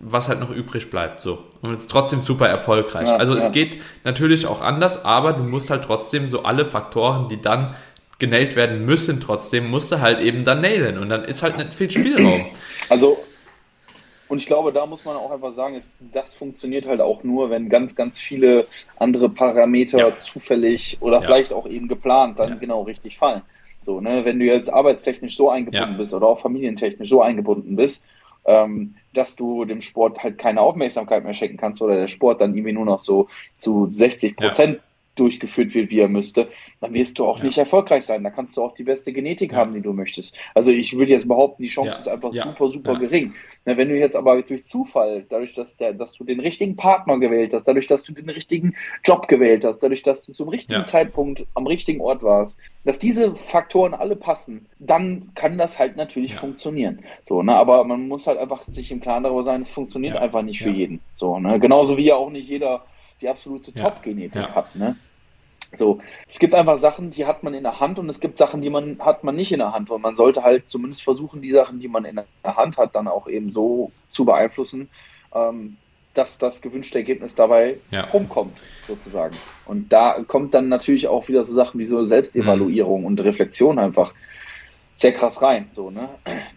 was halt noch übrig bleibt. So. Und ist trotzdem super erfolgreich. Ja, also es geht natürlich auch anders, aber du musst halt trotzdem so alle Faktoren, die dann genäht werden müssen, trotzdem musst du halt eben dann nailen und dann ist halt nicht viel Spielraum. Also, und ich glaube, da muss man auch einfach sagen, ist, das funktioniert halt auch nur, wenn ganz, ganz viele andere Parameter ja. zufällig oder ja. vielleicht auch eben geplant dann ja. genau richtig fallen. So, ne, wenn du jetzt arbeitstechnisch so eingebunden bist oder auch familientechnisch so eingebunden bist, ähm, dass du dem Sport halt keine Aufmerksamkeit mehr schenken kannst oder der Sport dann irgendwie nur noch so zu 60 Prozent durchgeführt wird, wie er müsste, dann wirst du auch ja. nicht erfolgreich sein. Da kannst du auch die beste Genetik ja. haben, die du möchtest. Also ich würde jetzt behaupten, die Chance ja. ist einfach super, super gering. Na, wenn du jetzt aber durch Zufall, dadurch, dass, der, dass du den richtigen Partner gewählt hast, dadurch, dass du den richtigen Job gewählt hast, dadurch, dass du zum richtigen Zeitpunkt am richtigen Ort warst, dass diese Faktoren alle passen, dann kann das halt natürlich funktionieren. So, ne? Aber man muss halt einfach sich im Klaren darüber sein, es funktioniert einfach nicht für jeden. So, ne? Genauso wie ja auch nicht jeder die absolute. Top-Genetik hat. Ne? So, es gibt einfach Sachen, die hat man in der Hand und es gibt Sachen, die man hat man nicht in der Hand. Und man sollte halt zumindest versuchen, die Sachen, die man in der Hand hat, dann auch eben so zu beeinflussen, ähm, dass das gewünschte Ergebnis dabei ja. rumkommt, sozusagen. Und da kommt dann natürlich auch wieder so Sachen wie so Selbstevaluierung mhm. und Reflexion einfach sehr krass rein. So, ne?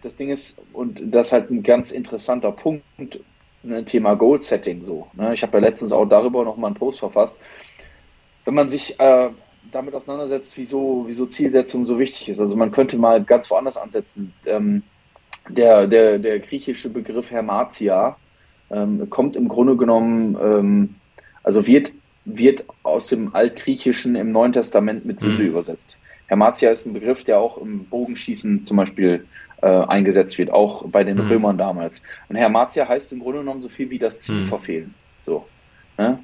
Das Ding ist, und das ist halt ein ganz interessanter Punkt, ein ne, Thema Goal Setting. So, ne? Ich habe ja letztens auch darüber nochmal einen Post verfasst wenn man sich äh, damit auseinandersetzt, wieso, wieso Zielsetzung so wichtig ist. Also man könnte mal ganz woanders ansetzen. Ähm, der, der, der griechische Begriff Hermatia ähm, kommt im Grunde genommen, ähm, also wird, wird aus dem Altgriechischen im Neuen Testament mit Sünde mhm. übersetzt. Hermatia ist ein Begriff, der auch im Bogenschießen zum Beispiel äh, eingesetzt wird, auch bei den mhm. Römern damals. Und Hermatia heißt im Grunde genommen so viel wie das Ziel mhm. verfehlen. So. Ne?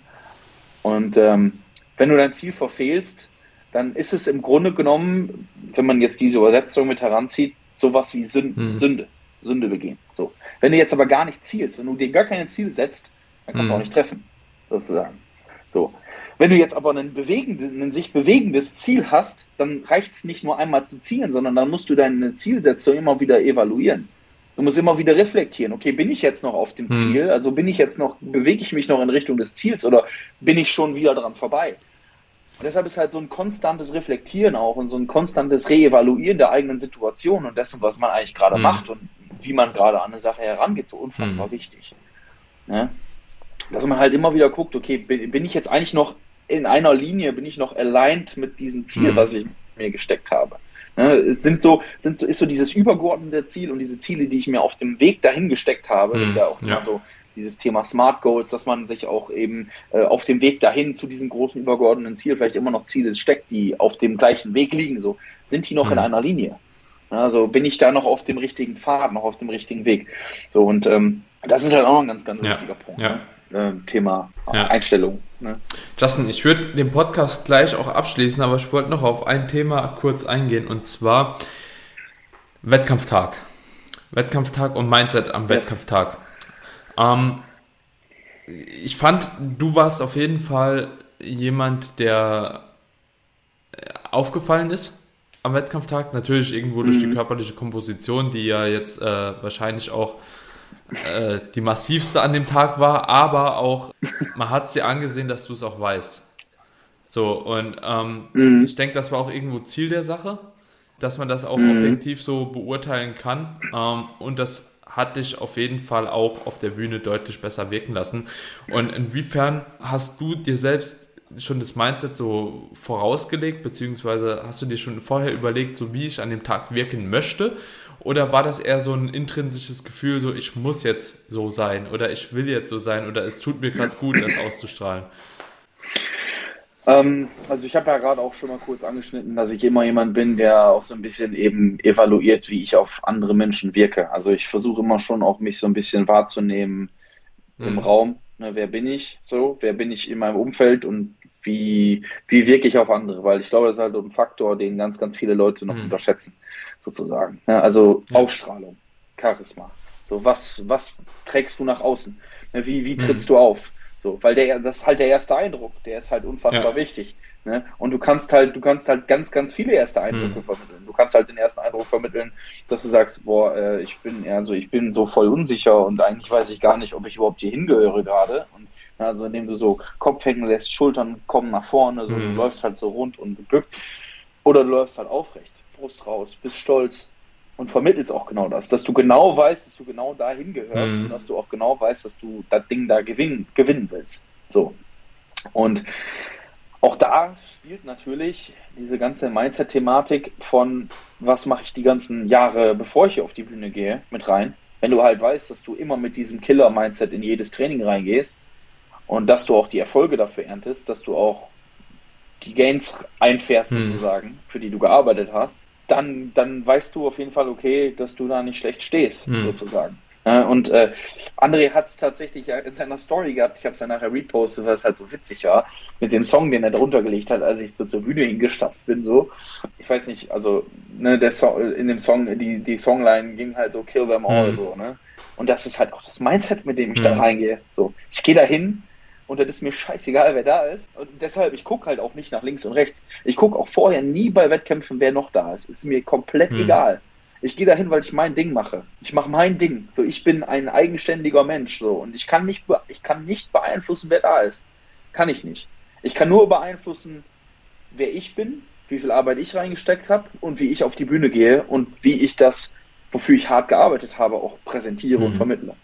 Und ähm, wenn du dein Ziel verfehlst, dann ist es im Grunde genommen, wenn man jetzt diese Übersetzung mit heranzieht, sowas wie Sünde, hm. Sünde, Sünde begehen. So. Wenn du jetzt aber gar nicht zielst, wenn du dir gar kein Ziel setzt, dann kannst hm. du auch nicht treffen, sozusagen. So. Wenn du jetzt aber ein, ein sich bewegendes Ziel hast, dann reicht es nicht nur einmal zu zielen, sondern dann musst du deine Zielsetzung immer wieder evaluieren. Du musst immer wieder reflektieren. Okay, bin ich jetzt noch auf dem hm. Ziel? Also bin ich jetzt noch, bewege ich mich noch in Richtung des Ziels oder bin ich schon wieder dran vorbei? Und deshalb ist halt so ein konstantes Reflektieren auch und so ein konstantes Reevaluieren der eigenen Situation und dessen, was man eigentlich gerade mhm. macht und wie man gerade an eine Sache herangeht, so unfassbar mhm. wichtig. Ne? Dass man halt immer wieder guckt, okay, bin, bin, ich jetzt eigentlich noch in einer Linie, bin ich noch aligned mit diesem Ziel, mhm. was ich mir gesteckt habe. Ne? Es sind so, sind so, ist so dieses übergeordnete Ziel und diese Ziele, die ich mir auf dem Weg dahin gesteckt habe, ist mhm. ja auch ja. so dieses Thema Smart Goals, dass man sich auch eben äh, auf dem Weg dahin zu diesem großen übergeordneten Ziel vielleicht immer noch Ziele steckt, die auf dem gleichen Weg liegen. So sind die noch mhm. in einer Linie. Also bin ich da noch auf dem richtigen Pfad, noch auf dem richtigen Weg. So und ähm, das ist halt auch noch ein ganz, ganz ja. wichtiger Punkt. Ja. Ne? Äh, Thema ja. Einstellung. Ne? Justin, ich würde den Podcast gleich auch abschließen, aber ich wollte noch auf ein Thema kurz eingehen und zwar Wettkampftag. Wettkampftag und Mindset am yes. Wettkampftag. Ähm, ich fand, du warst auf jeden Fall jemand, der äh, aufgefallen ist am Wettkampftag. Natürlich irgendwo mhm. durch die mhm. körperliche Komposition, die ja jetzt äh, wahrscheinlich auch äh, die massivste an dem Tag war, aber auch, man hat es dir angesehen, dass du es auch weißt. So, und ähm, mhm. ich denke, das war auch irgendwo Ziel der Sache, dass man das auch mhm. objektiv so beurteilen kann. Ähm, und das hat dich auf jeden Fall auch auf der Bühne deutlich besser wirken lassen. Und inwiefern hast du dir selbst schon das Mindset so vorausgelegt, beziehungsweise hast du dir schon vorher überlegt, so wie ich an dem Tag wirken möchte? Oder war das eher so ein intrinsisches Gefühl, so ich muss jetzt so sein oder ich will jetzt so sein oder es tut mir gerade gut, das auszustrahlen? Ähm, also ich habe ja gerade auch schon mal kurz angeschnitten, dass ich immer jemand bin, der auch so ein bisschen eben evaluiert, wie ich auf andere Menschen wirke. Also ich versuche immer schon auch mich so ein bisschen wahrzunehmen mhm. im Raum. Ne, wer bin ich so? Wer bin ich in meinem Umfeld und wie, wie wirke ich auf andere? Weil ich glaube, das ist halt ein Faktor, den ganz, ganz viele Leute noch mhm. unterschätzen, sozusagen. Ja, also ja. Ausstrahlung, Charisma. So, was, was trägst du nach außen? Wie, wie trittst mhm. du auf? So, weil der, das ist halt der erste Eindruck, der ist halt unfassbar ja. wichtig. Ne? Und du kannst halt, du kannst halt ganz, ganz viele erste Eindrücke mhm. vermitteln. Du kannst halt den ersten Eindruck vermitteln, dass du sagst, boah, äh, ich bin also ich bin so voll unsicher und eigentlich weiß ich gar nicht, ob ich überhaupt hier hingehöre gerade. Und also indem du so Kopf hängen lässt, Schultern kommen nach vorne, so mhm. du läufst halt so rund und gebückt. Oder du läufst halt aufrecht, Brust raus, bist stolz, und vermittelst auch genau das, dass du genau weißt, dass du genau dahin gehörst mhm. und dass du auch genau weißt, dass du das Ding da gewinnen, gewinnen willst. So. Und auch da spielt natürlich diese ganze Mindset-Thematik von, was mache ich die ganzen Jahre, bevor ich hier auf die Bühne gehe, mit rein. Wenn du halt weißt, dass du immer mit diesem Killer-Mindset in jedes Training reingehst und dass du auch die Erfolge dafür erntest, dass du auch die Gains einfährst, hm. sozusagen, für die du gearbeitet hast, dann, dann weißt du auf jeden Fall, okay, dass du da nicht schlecht stehst, hm. sozusagen. und äh, André hat es tatsächlich in seiner Story gehabt, ich habe es ja nachher repostet, weil es halt so witzig war, mit dem Song, den er drunter gelegt hat, als ich so zur Bühne hingestapft bin, so. Ich weiß nicht, also, ne, der Song, in dem Song, die, die Songline ging halt so, kill them all, hm. so, ne. Und das ist halt auch das Mindset, mit dem ich hm. da reingehe. So, ich gehe da hin und das ist mir scheißegal, wer da ist. Und deshalb, ich gucke halt auch nicht nach links und rechts. Ich gucke auch vorher nie bei Wettkämpfen, wer noch da ist. Ist mir komplett mhm. egal. Ich gehe dahin, weil ich mein Ding mache. Ich mache mein Ding. So, ich bin ein eigenständiger Mensch. So, und ich kann nicht, ich kann nicht beeinflussen, wer da ist. Kann ich nicht. Ich kann nur beeinflussen, wer ich bin, wie viel Arbeit ich reingesteckt habe und wie ich auf die Bühne gehe und wie ich das, wofür ich hart gearbeitet habe, auch präsentiere mhm. und vermittle.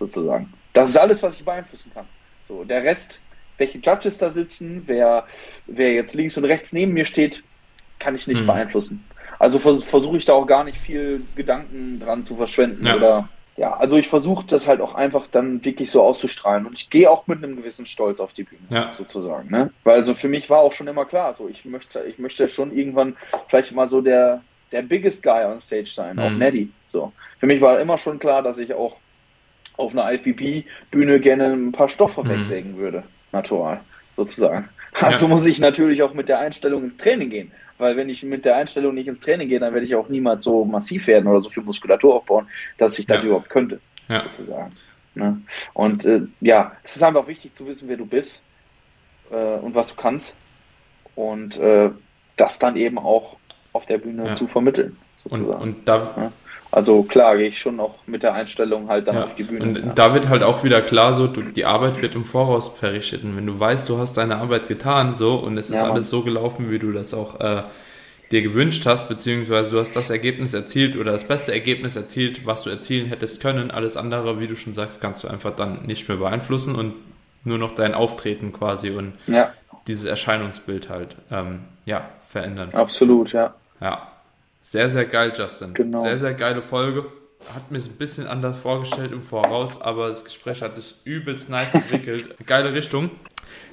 Sozusagen. Das ist alles, was ich beeinflussen kann. So, der Rest, welche Judges da sitzen, wer, wer jetzt links und rechts neben mir steht, kann ich nicht mhm. beeinflussen. Also vers versuche ich da auch gar nicht viel Gedanken dran zu verschwenden ja. oder ja, also ich versuche das halt auch einfach dann wirklich so auszustrahlen und ich gehe auch mit einem gewissen Stolz auf die Bühne, ja. sozusagen. Ne? Weil also für mich war auch schon immer klar, so ich möchte, ich möchte schon irgendwann vielleicht mal so der, der biggest guy on stage sein, mhm. auch Neddy. So. Für mich war immer schon klar, dass ich auch auf einer IFBB-Bühne gerne ein paar Stoffe mhm. wegsägen würde, natural, sozusagen. Also ja. muss ich natürlich auch mit der Einstellung ins Training gehen. Weil wenn ich mit der Einstellung nicht ins Training gehe, dann werde ich auch niemals so massiv werden oder so viel Muskulatur aufbauen, dass ich das ja. überhaupt könnte. Ja. Sozusagen. Ne? Und äh, ja, es ist einfach wichtig zu wissen, wer du bist äh, und was du kannst. Und äh, das dann eben auch auf der Bühne zu vermitteln. Sozusagen. Und, und da? Also klar, gehe ich schon auch mit der Einstellung halt dann ja. auf die Bühne. Und ja. da wird halt auch wieder klar, so du, die Arbeit wird im Voraus verrichtet. Und wenn du weißt, du hast deine Arbeit getan, so und es ist ja, alles so gelaufen, wie du das auch äh, dir gewünscht hast, beziehungsweise du hast das Ergebnis erzielt oder das beste Ergebnis erzielt, was du erzielen hättest können. Alles andere, wie du schon sagst, kannst du einfach dann nicht mehr beeinflussen und nur noch dein Auftreten quasi und dieses Erscheinungsbild halt ähm, ja verändern. Absolut, ja. Ja. Sehr, sehr geil, Justin. Genau. Sehr, sehr geile Folge. Hat mir es ein bisschen anders vorgestellt im Voraus, aber das Gespräch hat sich übelst nice entwickelt. Geile Richtung.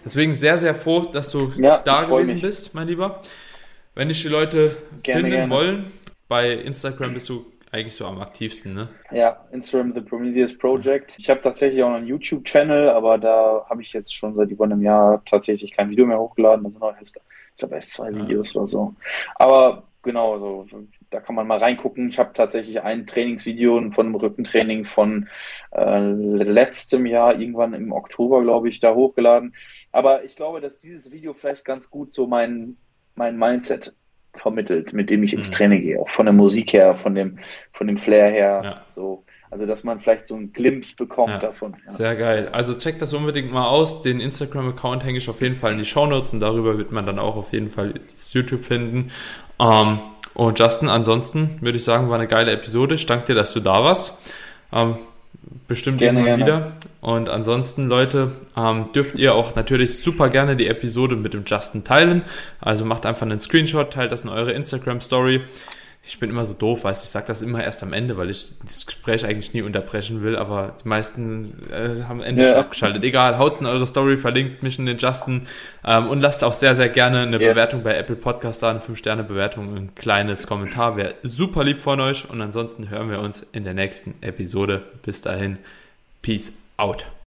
Deswegen sehr, sehr froh, dass du ja, da gewesen mich. bist, mein Lieber. Wenn dich die Leute gerne, finden gerne. wollen, bei Instagram bist du eigentlich so am aktivsten, ne? Ja, Instagram The Prometheus Project. Ich habe tatsächlich auch einen YouTube-Channel, aber da habe ich jetzt schon seit über einem Jahr tatsächlich kein Video mehr hochgeladen. Da sind noch erst, ich glaube, erst zwei Videos ja. oder so. Aber genau, so, da kann man mal reingucken. Ich habe tatsächlich ein Trainingsvideo von einem Rückentraining von äh, letztem Jahr, irgendwann im Oktober, glaube ich, da hochgeladen. Aber ich glaube, dass dieses Video vielleicht ganz gut so mein, mein Mindset vermittelt, mit dem ich ins mhm. Training gehe. Auch von der Musik her, von dem, von dem Flair her. Ja. So. Also, dass man vielleicht so einen Glimpse bekommt ja, davon. Ja. Sehr geil. Also, checkt das unbedingt mal aus. Den Instagram-Account hänge ich auf jeden Fall in die Show Notes und darüber wird man dann auch auf jeden Fall das YouTube finden. Ähm, und Justin, ansonsten würde ich sagen, war eine geile Episode. Ich danke dir, dass du da warst. Ähm, bestimmt gerne, irgendwann gerne. wieder. Und ansonsten, Leute, ähm, dürft ihr auch natürlich super gerne die Episode mit dem Justin teilen. Also macht einfach einen Screenshot, teilt das in eure Instagram Story ich bin immer so doof, weißt ich sage das immer erst am Ende, weil ich das Gespräch eigentlich nie unterbrechen will, aber die meisten äh, haben endlich ja. abgeschaltet. Egal, haut in eure Story, verlinkt mich in den Justin ähm, und lasst auch sehr, sehr gerne eine yes. Bewertung bei Apple Podcast da, eine 5-Sterne-Bewertung, ein kleines Kommentar, wäre super lieb von euch und ansonsten hören wir uns in der nächsten Episode. Bis dahin, Peace out.